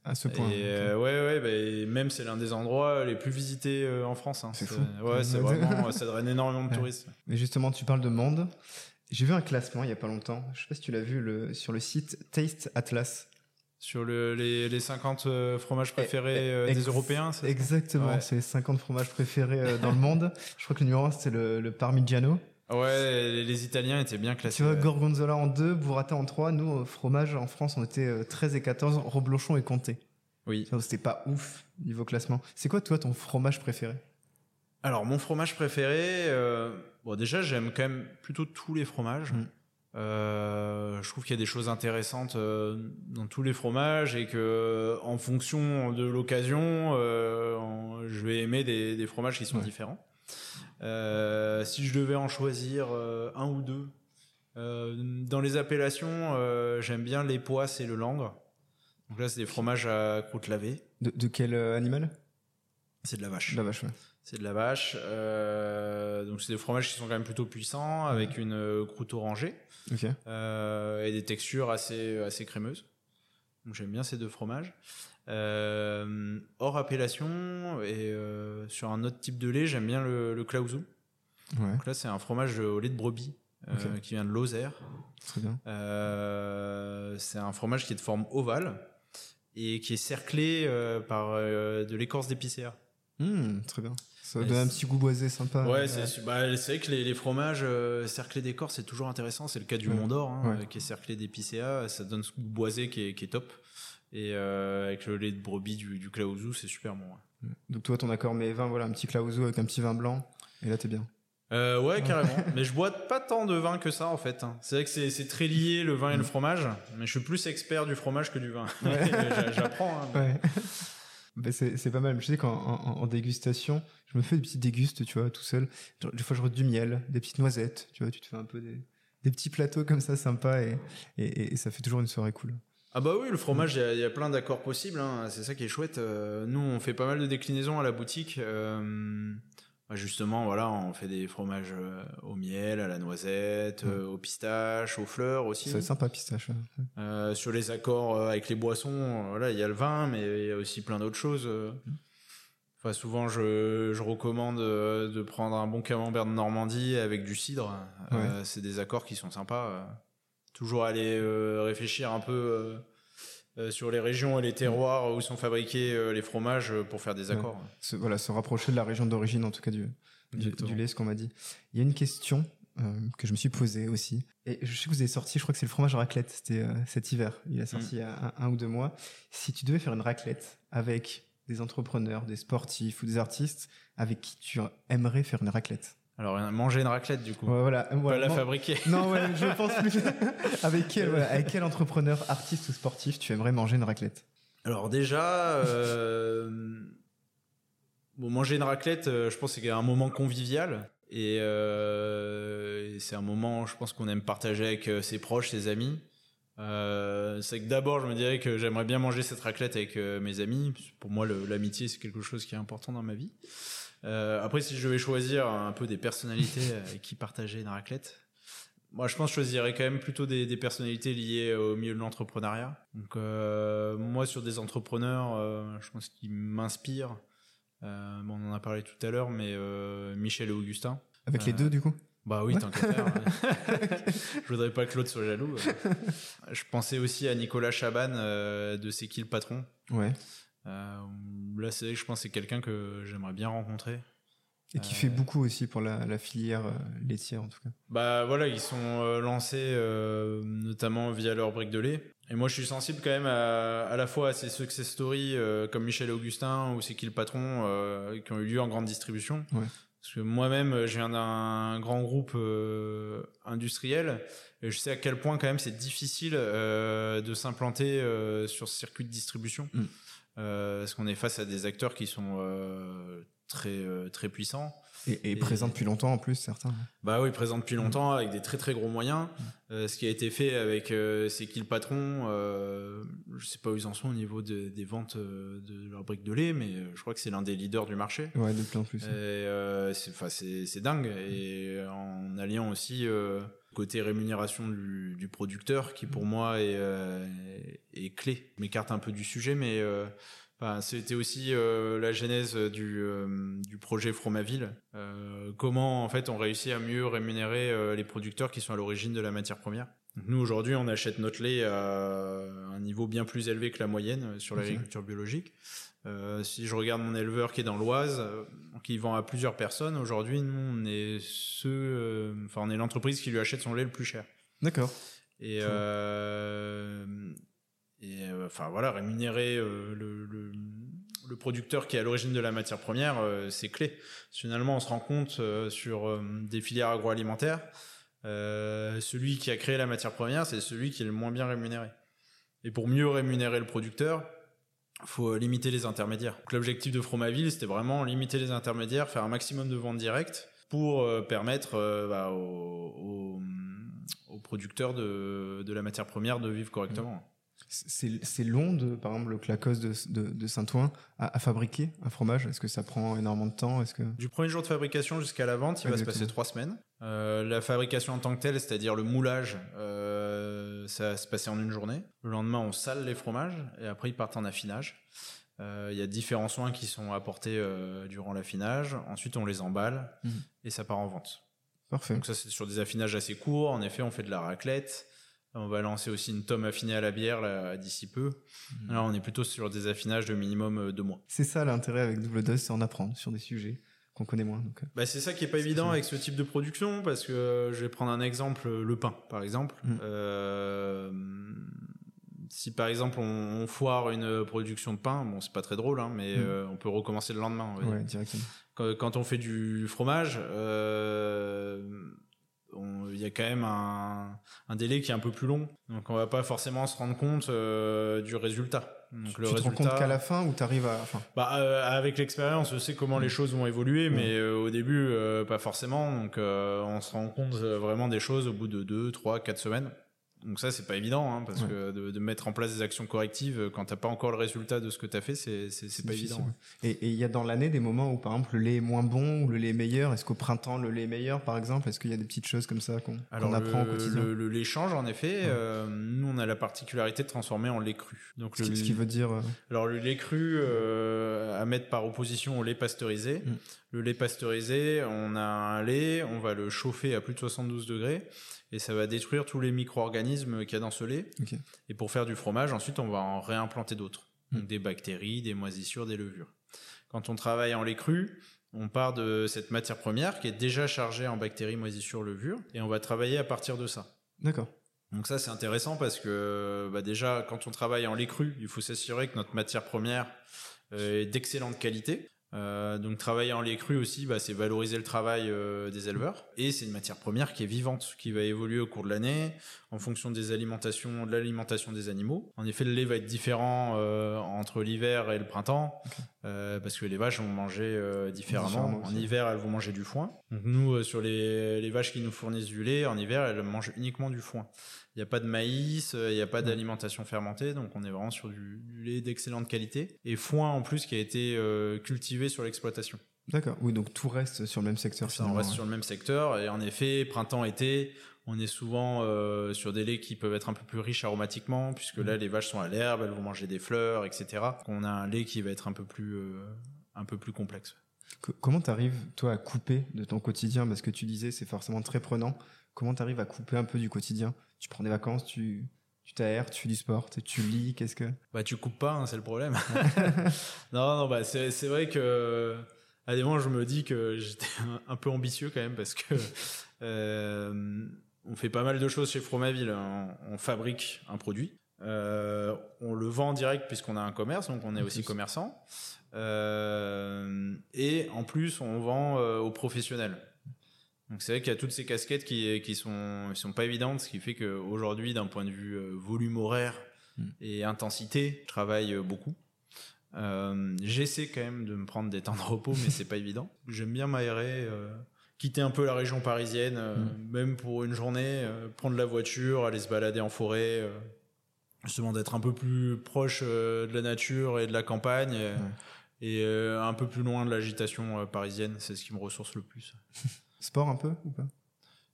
À ce point. Et euh, ouais, ouais, bah, et même c'est l'un des endroits les plus visités euh, en France. hein. C'est fou. Ouais, c'est (laughs) vraiment, ça draine énormément de Ouais. touristes. Mais justement, tu parles de monde. J'ai vu un classement il y a pas longtemps. Je sais pas si tu l'as vu le, sur le site Taste Atlas. Sur le, les, les 50 euh, fromages préférés euh, Ex- des Européens, c'est Exactement, Ouais. c'est les 50 fromages préférés euh, dans le monde. Je crois que le numéro 1 c'était le, le Parmigiano. Ouais, les, Italiens étaient bien classés. Tu vois. Gorgonzola en 2, Burrata en 3. Nous, fromage en France, on était euh, 13 et 14, Reblochon et Comté. Oui. C'était pas ouf niveau classement. C'est quoi, toi, ton fromage préféré? Alors, mon fromage préféré, euh, bon, déjà, j'aime quand même plutôt tous les fromages. Mm. Euh, je trouve qu'il y a des choses intéressantes euh, dans tous les fromages et que en fonction de l'occasion, euh, je vais aimer des, des fromages qui sont Ouais. différents. Euh, si je devais en choisir euh, un ou deux, euh, dans les appellations, j'aime bien les poisses et le langre. Donc là, c'est des fromages à croûte lavée. De, de quel animal? C'est de la vache. La vache, ouais. C'est de la vache. Donc c'est des fromages qui sont quand même plutôt puissants, avec une croûte orangée et des textures assez, assez crémeuses. Donc j'aime bien ces deux fromages. Euh, hors appellation et euh, sur un autre type de lait, j'aime bien le. Ouais, Donc là, c'est un fromage au lait de brebis euh, qui vient de Lozère. très bien. C'est un fromage qui est de forme ovale et qui est cerclé par de l'écorce d'épicéa. Hmm, très bien. Ça donne un petit goût boisé sympa. Ouais, c'est bah, vrai que les, les fromages euh, cerclés d'écorce, c'est toujours intéressant. C'est le cas du Ouais. Mont d'Or, hein, Ouais. qui est cerclé d'épicéa. Ça donne ce goût boisé qui est, qui est top. Et euh, avec le lait de brebis du, du Claouzou, c'est super bon. ouais. Donc toi, ton accord mais vin, voilà, un petit clauso avec un petit vin blanc, et là t'es bien. Euh, ouais, carrément. (laughs) mais je bois pas tant de vin que ça, en fait. hein. C'est vrai que c'est très lié, le vin et le fromage. Mais je suis plus expert du fromage que du vin. Mm. (laughs) Ouais. (laughs) J'a- J'apprends. hein. Ouais. C'est pas mal. Je sais qu'en en, en dégustation, je me fais des petites dégustes, tu vois, tout seul. Des fois, je rentre du miel, des petites noisettes, tu vois, tu te fais un peu des, des petits plateaux comme ça, et, et, et ça fait toujours une soirée cool. Ah bah oui, le fromage, il y a- il y, a plein d'accords possibles. hein. C'est ça qui est chouette. Euh, nous, on fait pas mal de déclinaisons à la boutique. Euh, bah justement, voilà, on fait des fromages euh, au miel, à la noisette, euh, au pistache, aux fleurs aussi. Être sympa, pistache. ouais. Sur les accords avec les boissons, voilà, il y a le vin, mais il y a aussi plein d'autres choses. euh. Enfin, souvent, je, je recommande de prendre un bon camembert de Normandie avec du cidre. C'est des accords qui sont sympas. Toujours aller euh, réfléchir un peu euh, euh, sur les régions et les terroirs où sont fabriqués les fromages pour faire des Ouais. accords. Se, voilà, se rapprocher de la région d'origine, en tout cas, du, du, lait, ce qu'on m'a dit. Il y a une question euh, que je me suis posée aussi. Et je sais que vous avez sorti, je crois que c'est le fromage raclette, c'était euh, cet hiver. Il a sorti il y a un, un ou deux mois. Si tu devais faire une raclette avec des entrepreneurs, des sportifs ou des artistes, avec qui tu aimerais faire une raclette? Alors, manger une raclette, du coup. Ouais, voilà. Pas voilà. la Non, fabriquer. (laughs) non, ouais, je pense plus. (laughs) avec, quel, voilà, avec quel entrepreneur, artiste ou sportif tu aimerais manger une raclette? Alors déjà, euh, bon, manger une raclette, euh, je pense que c'est un moment convivial. Et, euh, et c'est un moment, je pense qu'on aime partager avec ses proches, ses amis. Euh, c'est que d'abord, je me dirais que j'aimerais bien manger cette raclette avec mes amis. Pour moi, l'amitié, c'est quelque chose qui est important dans ma vie. Euh, après, si je devais choisir un peu des personnalités avec qui partager une raclette, moi, je pense que je choisirais quand même plutôt des, des personnalités liées au milieu de l'entrepreneuriat. Donc, euh, moi, sur des entrepreneurs, euh, je pense qu'ils m'inspirent. Euh, bon, on en a parlé tout à l'heure, mais euh, Michel et Augustin. Avec les Euh, deux, du coup? Bah oui, tant qu'à faire. je voudrais pas que l'autre soit jaloux. Je pensais aussi à Nicolas Chaban euh, de C'est qui le patron? Ouais. Euh, Là, c'est je pense que c'est quelqu'un que j'aimerais bien rencontrer. Et qui Euh, fait beaucoup aussi pour la, la filière euh, laitière, en tout cas. Bah voilà, ils sont euh, lancés euh, notamment via leur brique de lait. Et moi, je suis sensible quand même à, à la fois à ces success stories euh, comme Michel et Augustin ou C'est qui le patron euh, qui ont eu lieu en grande distribution. Ouais. Parce que moi-même, je viens d'un grand groupe euh, industriel et je sais à quel point quand même c'est difficile euh, de s'implanter euh, sur ce circuit de distribution. Mm. Euh, parce qu'on est face à des acteurs qui sont euh, très très très puissants. Et, et présent depuis longtemps en plus, certains. Bah oui, présent depuis longtemps avec des très très gros moyens. Euh, ce qui a été fait avec euh, c'est qui le patron euh, Je sais pas où ils en sont au niveau de- des ventes euh, de leur brique de lait, mais euh, je crois que c'est l'un des leaders du marché. Ouais, de plus en plus. Et, euh, c'est, enfin, c'est, c'est dingue. Et en alliant aussi euh, côté rémunération du, du producteur, qui pour moi est, euh, est clé. Je m'écarte un peu du sujet, mais euh, enfin, c'était aussi euh, la genèse du, du projet Fromaville. Comment en fait on réussit à mieux rémunérer les producteurs qui sont à l'origine de la matière première. Nous aujourd'hui, on achète notre lait à un niveau bien plus élevé que la moyenne sur l'agriculture biologique. Euh, si je regarde mon éleveur qui est dans l'Oise, euh, qui vend à plusieurs personnes, aujourd'hui, nous, on est ceux, euh, enfin, on est l'entreprise qui lui achète son lait le plus cher. D'accord. Et, enfin voilà, rémunérer le, le, le producteur qui est à l'origine de la matière première, euh, c'est clé. Finalement, on se rend compte euh, sur euh, des filières agroalimentaires celui qui a créé la matière première, c'est celui qui est le moins bien rémunéré. Et pour mieux rémunérer le producteur, faut limiter les intermédiaires. L'objectif de Fromaville, c'était vraiment limiter les intermédiaires, faire un maximum de ventes directes pour permettre bah, aux, producteurs de, de, la matière première de vivre correctement. C'est long, de, par exemple, le clacos de, de, Saint-Ouen à, fabriquer un fromage? Est-ce que ça prend énormément de temps? Est-ce que... Du premier jour de fabrication jusqu'à la vente, il va se passer trois semaines. Euh, la fabrication en tant que telle, c'est-à-dire le moulage, euh, ça va se passer en une journée. Le lendemain, on sale les fromages et après, ils partent en affinage. Euh, il y a différents soins qui sont apportés durant l'affinage. Ensuite, on les emballe mmh. et ça part en vente. Parfait. Donc ça, c'est sur des affinages assez courts. En effet, on fait de la raclette. On va lancer aussi une tome affinée à la bière d'ici peu. Mmh. Là, on est plutôt sur des affinages de minimum euh, deux mois. C'est ça l'intérêt avec Double Dose, c'est en apprendre sur des sujets qu'on connaît moins. Donc, euh. bah, c'est ça qui est pas évident avec ce type de production parce que euh, je vais prendre un exemple, le pain par exemple. Mmh. si par exemple on, foire une production de pain, bon c'est pas très drôle, hein, mais mmh. on peut recommencer le lendemain. Ouais, directement. Quand, on fait du fromage, il y a quand même un, délai qui est un peu plus long. Donc on va pas forcément se rendre compte euh, du résultat. Donc, tu, le te rends compte qu'à la fin ou tu arrives à... Bah, euh, avec l'expérience, je sais comment les mm. choses vont évoluer, mais euh, au début, pas forcément. Donc on se rend compte vraiment des choses au bout de 2, 3, 4 semaines. Donc ça, c'est pas évident, hein, parce que de, mettre en place des actions correctives euh, quand t'as pas encore le résultat de ce que t'as fait, c'est c'est pas évident. Et il y a dans l'année des moments où, par exemple, le lait est moins bon ou le lait est meilleur? Est-ce qu'au printemps le lait est meilleur, par exemple? Est-ce qu'il y a des petites choses comme ça qu'on apprend au quotidien? le, lait change en effet. Euh, nous, on a la particularité de transformer en lait cru. Donc ce, qui veut dire. Euh, Alors le lait cru à mettre par opposition au lait pasteurisé. Mm. Le lait pasteurisé, on a un lait, on va le chauffer à plus de 72 degrés et ça va détruire tous les micro-organismes qu'il y a dans ce lait. Et pour faire du fromage, ensuite, on va en réimplanter d'autres. Hmm. Donc des bactéries, des moisissures, des levures. Quand on travaille en lait cru, on part de cette matière première qui est déjà chargée en bactéries, moisissures, levures, et on va travailler à partir de ça. D'accord. Donc ça c'est intéressant parce que bah déjà quand on travaille en lait cru, il faut s'assurer que notre matière première euh, est d'excellente qualité. Euh, donc travailler en lait cru aussi, bah, c'est valoriser le travail euh, des éleveurs. Et c'est une matière première qui est vivante, qui va évoluer au cours de l'année en fonction des alimentations, de l'alimentation des animaux. En effet, le lait va être différent euh, entre l'hiver et le printemps, parce que les vaches vont manger différemment. en hiver, elles vont manger du foin. Donc nous, sur les, les vaches qui nous fournissent du lait, en hiver, elles mangent uniquement du foin. Il n'y a pas de maïs, il n'y a pas d'alimentation fermentée, donc on est vraiment sur du, lait d'excellente qualité. Et foin en plus qui a été euh, cultivé sur l'exploitation. D'accord, oui, donc tout reste sur le même secteur. Ça, on reste sur le même secteur, et en effet, printemps-été, on est souvent euh, sur des laits qui peuvent être un peu plus riches aromatiquement, puisque là, mm. les vaches sont à l'herbe, elles vont manger des fleurs, etc. On a un lait qui va être un peu plus, euh, un peu plus complexe. Comment tu arrives, toi, à couper de ton quotidien? Parce que tu disais, c'est forcément très prenant. Comment tu arrives à couper un peu du quotidien? Tu prends des vacances, tu tu t'aères, tu fais du sport, tu lis, qu'est-ce que? Bah tu coupes pas, hein, c'est le problème. (laughs) (laughs) non non bah c'est c'est vrai que à des moments je me dis que j'étais un, peu ambitieux quand même parce que (laughs) euh, on fait pas mal de choses chez Fromaville. On, fabrique un produit, euh, on le vend en direct puisqu'on a un commerce, donc on est aussi commerçant. Euh, et en plus on vend aux professionnels. Donc c'est vrai qu'il y a toutes ces casquettes qui qui sont sont pas évidentes, ce qui fait qu'aujourd'hui, d'un point de vue euh, volume horaire hmm. et intensité, je travaille euh, beaucoup. Euh, j'essaie quand même de me prendre des temps de repos, mais c'est pas (laughs) évident. J'aime bien m'aérer, quitter un peu la région parisienne, hmm. même pour une journée, prendre la voiture, aller se balader en forêt, justement d'être un peu plus proche de la nature et de la campagne. Et un peu plus loin de l'agitation parisienne, c'est ce qui me ressource le plus. (laughs) Sport un peu ou pas?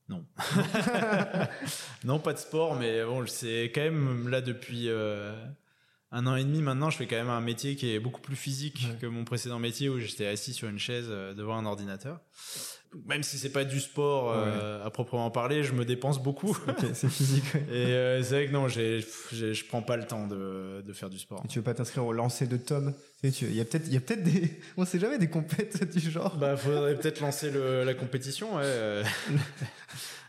Non. (laughs) non, pas de sport, mais bon, c'est quand même là depuis euh, un an et demi maintenant, je fais quand même un métier qui est beaucoup plus physique que mon précédent métier où j'étais assis sur une chaise euh, devant un ordinateur même si c'est pas du sport euh, à proprement parler, je me dépense beaucoup. c'est physique. (laughs) Et euh, c'est vrai que non, j'ai, je prends pas le temps de, de faire du sport. Et tu veux pas t'inscrire au lancer de Tom? Il y a peut-être, il y a peut-être des, (laughs) on sait jamais des compètes (laughs) du genre. Bah, faudrait peut-être lancer le, la compétition. Ouais.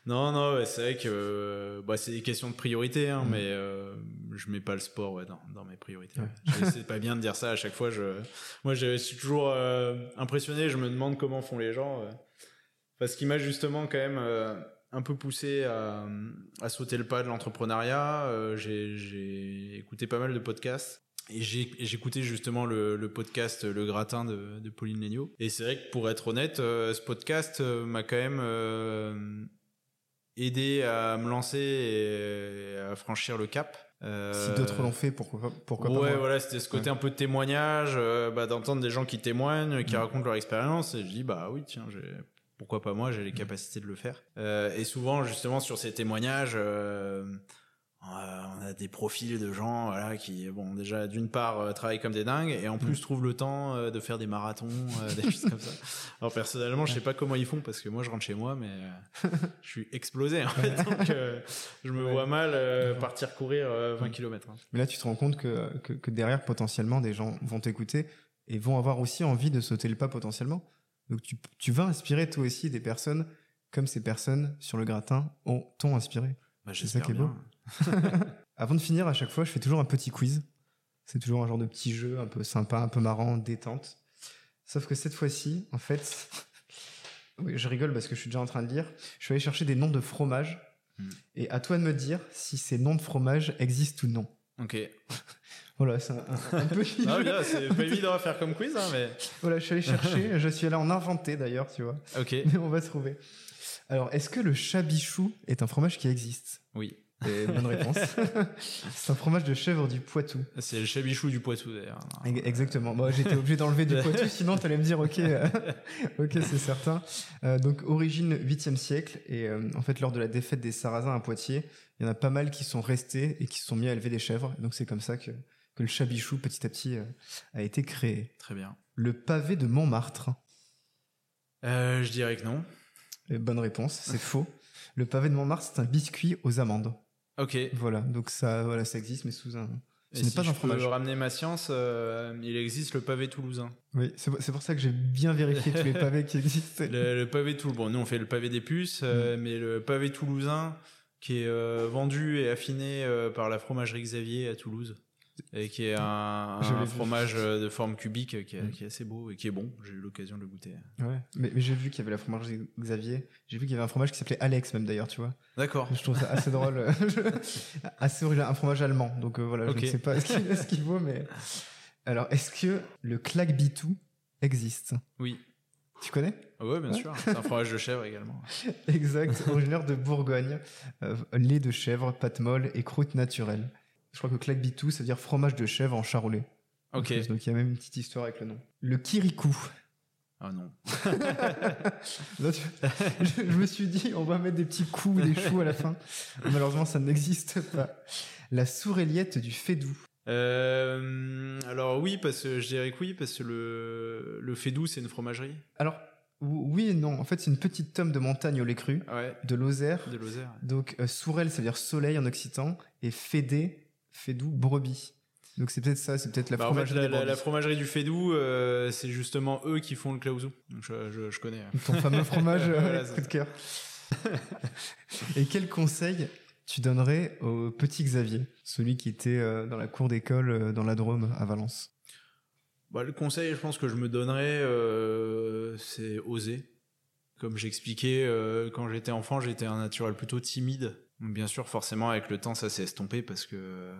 non, non, c'est vrai que bah, c'est des questions de priorité, hein, mm. mais euh, je mets pas le sport ouais, dans, dans mes priorités. c'est (laughs) pas bien de dire ça à chaque fois. Je, moi, je suis toujours euh, impressionné. Je me demande comment font les gens. Parce qu'il m'a justement quand même euh, un peu poussé à, à sauter le pas de l'entrepreneuriat. Euh, j'ai- écouté pas mal de podcasts. Et j'écoutais justement le, le podcast Le Gratin de, de Pauline Legnaud. Et c'est vrai que pour être honnête, euh, ce podcast euh, m'a quand même euh, aidé à me lancer et à franchir le cap. Euh, Si d'autres l'ont fait, pourquoi pas, pourquoi pas ouais, moi voilà, c'était ce côté un peu de témoignage, euh, bah, d'entendre des gens qui témoignent, qui Mm. racontent leur expérience, et je dis bah oui, tiens, j'ai pourquoi pas moi, j'ai les capacités de le faire. Euh, et souvent, justement, sur ces témoignages, euh, on a des profils de gens, voilà, qui, bon, déjà d'une part euh, travaillent comme des dingues, et en plus trouvent le temps euh, de faire des marathons, euh, des (laughs) choses comme ça. Alors personnellement, je sais pas comment ils font parce que moi, je rentre chez moi, mais euh, (laughs) je suis explosé en fait, donc euh, je me Ouais. vois mal euh, partir courir euh, 20 km. Mais là, tu te rends compte que, que, que derrière, potentiellement, des gens vont t'écouter et vont avoir aussi envie de sauter le pas potentiellement. Donc, tu, tu vas inspirer toi aussi des personnes comme ces personnes sur le gratin ont t'ont inspiré. Bah, C'est ça qui est bien. beau. (laughs) Avant de finir, à chaque fois, je fais toujours un petit quiz. C'est toujours un genre de petit jeu un peu sympa, un peu marrant, détente. Sauf que cette fois-ci, en fait, (laughs) oui, je rigole parce que je suis déjà en train de lire. Je suis allé chercher des noms de fromages. Hmm. Et à toi de me dire si ces noms de fromages existent ou non. Ok. (laughs) Voilà, c'est un, un- un peu Ah, c'est pas évident à faire comme quiz, hein, mais. Voilà, je suis allé chercher. je suis allé en inventer d'ailleurs, tu vois. Ok. Mais on va trouver. Alors, est-ce que le chabichou est un fromage qui existe? Oui. Et bonne réponse. (laughs) c'est un fromage de chèvre du Poitou. C'est le chabichou du Poitou d'ailleurs. Ex- Exactement. Moi, j'étais obligé d'enlever du (laughs) Poitou, sinon t'allais me dire, ok, euh, (laughs) ok, c'est certain. Euh, donc, origine 8e siècle, et euh, en fait, lors de la défaite des Sarrasins à Poitiers, il y en a pas mal qui sont restés et qui se sont mis à élever des chèvres. Donc, c'est comme ça que, que le chabichou, petit à petit, euh, a été créé. Très bien. Le pavé de Montmartre. Euh, je dirais que non. Bonne réponse, c'est faux. Le pavé de Montmartre, c'est un biscuit aux amandes. Ok. Voilà, donc ça, voilà, ça existe, mais sous un. Ce n'est si pas je un peux fromage. ramener ma science, euh, il existe le pavé toulousain. Oui, c'est pour ça que j'ai bien vérifié tous les (laughs) pavés qui existent. Le, le pavé toulousain. Bon, nous on fait le pavé des puces, euh, Mm. mais le pavé toulousain qui est euh, vendu et affiné par la fromagerie Xavier à Toulouse. Et qui est un, Je un fromage euh, de forme cubique euh, qui est, qui est assez beau et qui est bon. J'ai eu l'occasion de le goûter. Ouais, mais, mais j'ai vu qu'il y avait la fromagerie Xavier. J'ai vu qu'il y avait un fromage qui s'appelait Alex, même d'ailleurs, tu vois. D'accord. Je trouve ça assez drôle. (laughs) (laughs) assez original. Un fromage allemand. Donc euh, voilà, je ne sais pas ce qu'il vaut, mais. Alors, est-ce que le claque-bitou existe? Oui. Tu connais? Ah ouais, bien Ouais. sûr. C'est un fromage de chèvre également. (laughs) Exact, originaire de Bourgogne. Euh, lait de chèvre, pâte molle et croûte naturelle. Je crois que claque-bitou, ça veut dire fromage de chèvre en charolais. Ok. Donc il y a même une petite histoire avec le nom. Le kirikou. Ah non. (laughs) Là, tu- je, je me suis dit, on va mettre des petits coups, des choux à la fin. Malheureusement, ça n'existe pas. La soureliette du Fédou. Euh, alors oui, parce que je dirais que oui, parce que le, le Fédou, c'est une fromagerie. Alors, ou- oui et non. En fait, c'est une petite tome de montagne au lait cru, Ouais, de Lozère. de Lozère. Donc, euh, sourel, ça veut dire soleil en occitan. Et fédé, fédou, brebis. Donc, c'est peut-être ça, c'est peut-être la Bah, en fait, fromagerie la, fromagerie du Fédou, euh, c'est justement eux qui font le klaouzou. Donc je, je, je connais. Ton fameux fromage (laughs) euh, Voilà, coup de cœur. et quel conseil tu donnerais au petit Xavier, celui qui était euh, dans la cour d'école dans la Drôme à Valence? Bah, le conseil, je pense que je me donnerais, euh, c'est oser. Comme j'expliquais, euh, quand j'étais enfant, j'étais un naturel plutôt timide. Bien sûr, forcément, avec le temps, ça s'est estompé parce que,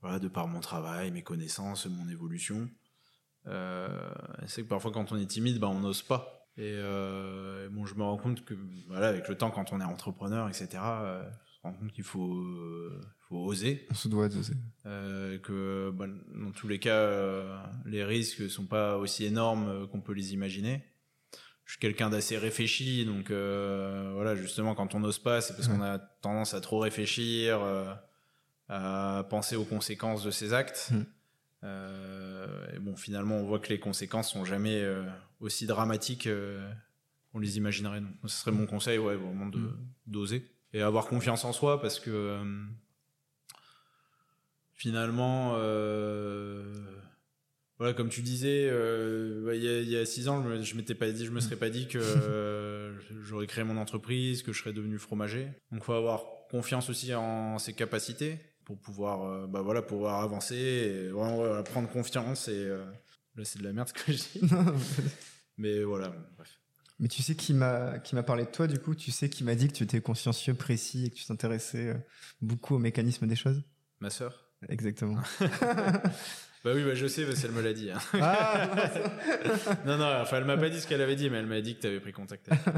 voilà, de par mon travail, mes connaissances, mon évolution, euh, c'est que parfois, quand on est timide, bah, on n'ose pas. Et euh, bon, je me rends compte que, voilà, avec le temps, quand on est entrepreneur, etc., euh, je me rends compte qu'il faut, faut oser. On se doit d'oser. Que bah, dans tous les cas, les risques sont pas aussi énormes qu'on peut les imaginer. Je suis quelqu'un d'assez réfléchi, donc euh, voilà, justement, quand on n'ose pas, c'est parce qu'on a tendance à trop réfléchir, euh, à penser aux conséquences de ses actes. Mm. Euh, et bon, finalement, on voit que les conséquences sont jamais euh, aussi dramatiques euh, qu'on les imaginerait. Donc, ce serait mon conseil, ouais, vraiment de Mm. d'oser et avoir confiance en soi, parce que finalement, voilà, comme tu disais, euh, il y, a, il y a six ans, je m'étais pas dit, je me serais pas dit que euh, (laughs) j'aurais créé mon entreprise, que je serais devenu fromager. Donc, faut avoir confiance aussi en ses capacités pour pouvoir, euh, bah voilà, pouvoir avancer et prendre confiance. Et là, c'est de la merde ce que je dis, (laughs) mais voilà. bref. Mais tu sais qui m'a qui m'a parlé de toi du coup? Tu sais qui m'a dit que tu étais consciencieux, précis et que tu t'intéressais beaucoup au mécanisme des choses? Ma sœur Exactement. (laughs) bah oui, bah je sais parce qu'elle me l'a dit. hein. ah, (laughs) non, non, enfin elle m'a pas dit ce qu'elle avait dit, mais elle m'a dit que tu avais pris contact. avec elle.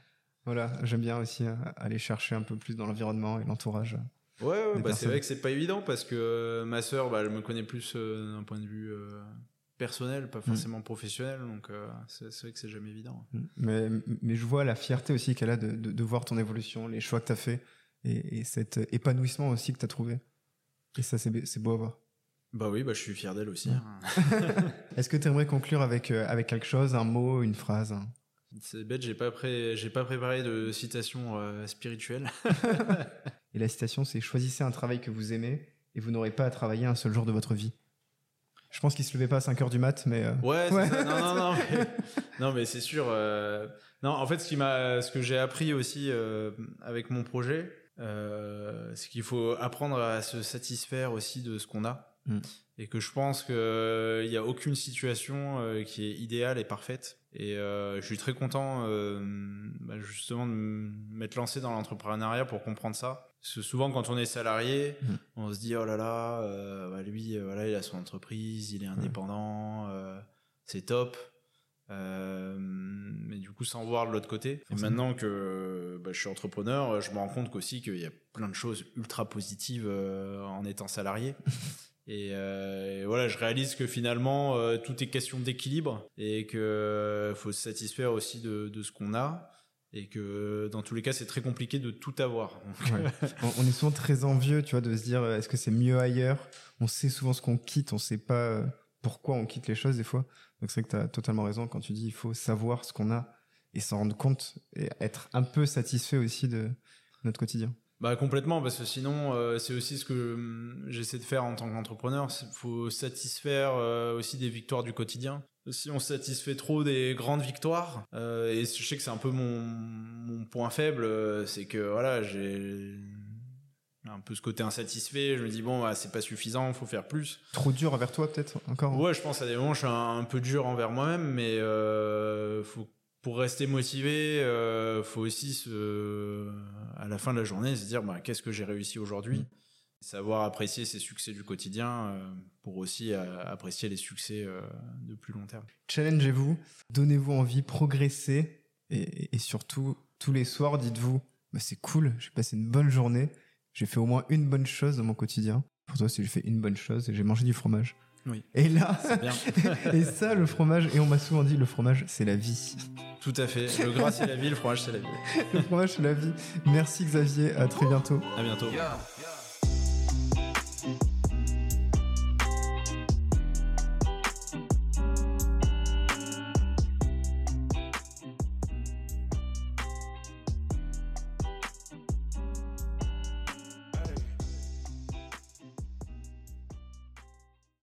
(laughs) voilà, j'aime bien aussi euh, aller chercher un peu plus dans l'environnement et l'entourage. Ouais, ouais bah c'est vrai que c'est pas évident parce que euh, ma sœur, bah, elle me connaît plus euh, d'un point de vue euh, personnel, pas forcément professionnel, donc c'est vrai que c'est jamais évident. Mais, mais je vois la fierté aussi qu'elle a de, de, de voir ton évolution, les choix que tu as fait et, et cet épanouissement aussi que tu as trouvé. Et ça, c'est beau à voir. Bah oui, bah je suis fier d'elle aussi. Hein. (laughs) Est-ce que tu aimerais conclure avec, euh, avec quelque chose, un mot, une phrase? C'est bête, j'ai pas, pré... j'ai pas préparé de citation euh, spirituelle. (laughs) Et la citation, c'est Choisissez un travail que vous aimez et vous n'aurez pas à travailler un seul jour de votre vie. Je pense qu'il se levait pas à 5 heures du mat, mais. euh, Ouais, Ouais. ça. Non, non, non. Mais, (laughs) non, mais c'est sûr. euh, Non, en fait, ce qui m'a, ce que j'ai appris aussi avec mon projet, c'est qu'il faut apprendre à se satisfaire aussi de ce qu'on a. Mm. Et que je pense qu'il n'y a aucune situation euh, qui est idéale et parfaite. Et euh, je suis très content euh, bah, justement de m'être lancé dans l'entrepreneuriat pour comprendre ça. Parce que souvent, quand on est salarié, Mm. on se dit oh là là, euh, bah, lui, euh, voilà, il a son entreprise, il est indépendant, euh, c'est top. Euh, mais du coup, sans voir de l'autre côté. Et maintenant que bah, je suis entrepreneur, je me rends compte qu'aussi qu'il y a plein de choses ultra positives euh, en étant salarié. (laughs) Et, euh, et voilà, je réalise que finalement, euh, tout est question d'équilibre et que euh, faut se satisfaire aussi de, de ce qu'on a. Et que dans tous les cas, c'est très compliqué de tout avoir. Donc, Ouais. (laughs) on, on est souvent très envieux, tu vois, de se dire euh, est-ce que c'est mieux ailleurs? On sait souvent ce qu'on quitte, on sait pas euh, pourquoi on quitte les choses des fois. Donc c'est vrai que tu as totalement raison quand tu dis il faut savoir ce qu'on a et s'en rendre compte et être un peu satisfait aussi de notre quotidien. Bah complètement parce que sinon euh, c'est aussi ce que hum, j'essaie de faire en tant qu'entrepreneur. Il faut satisfaire euh, aussi des victoires du quotidien. Si on se satisfait trop des grandes victoires, euh, et je sais que c'est un peu mon, mon point faible, c'est que voilà j'ai un peu ce côté insatisfait. Je me dis bon bah, c'est pas suffisant, faut faire plus. Trop dur envers toi peut-être encore? Ouais, je pense à des moments, je suis un, un peu dur envers moi-même, mais euh, faut, pour rester motivé, euh, faut aussi se, à la fin de la journée se dire bah, qu'est-ce que j'ai réussi aujourd'hui? Savoir apprécier ses succès du quotidien euh, pour aussi euh, apprécier les succès euh, de plus long terme. Challengez-vous, donnez-vous envie, progressez et, et surtout tous les soirs dites-vous bah, c'est cool, j'ai passé une bonne journée, j'ai fait au moins une bonne chose dans mon quotidien. Pour toi, c'est j'ai fait une bonne chose et j'ai mangé du fromage. Oui. Et là, C'est bien. (laughs) et ça, le fromage, et on m'a souvent dit le fromage, c'est la vie. Tout à fait. Le gras c'est la vie, le fromage c'est la vie. Le fromage, c'est la vie. Merci Xavier, à très bientôt. À bientôt. Yeah.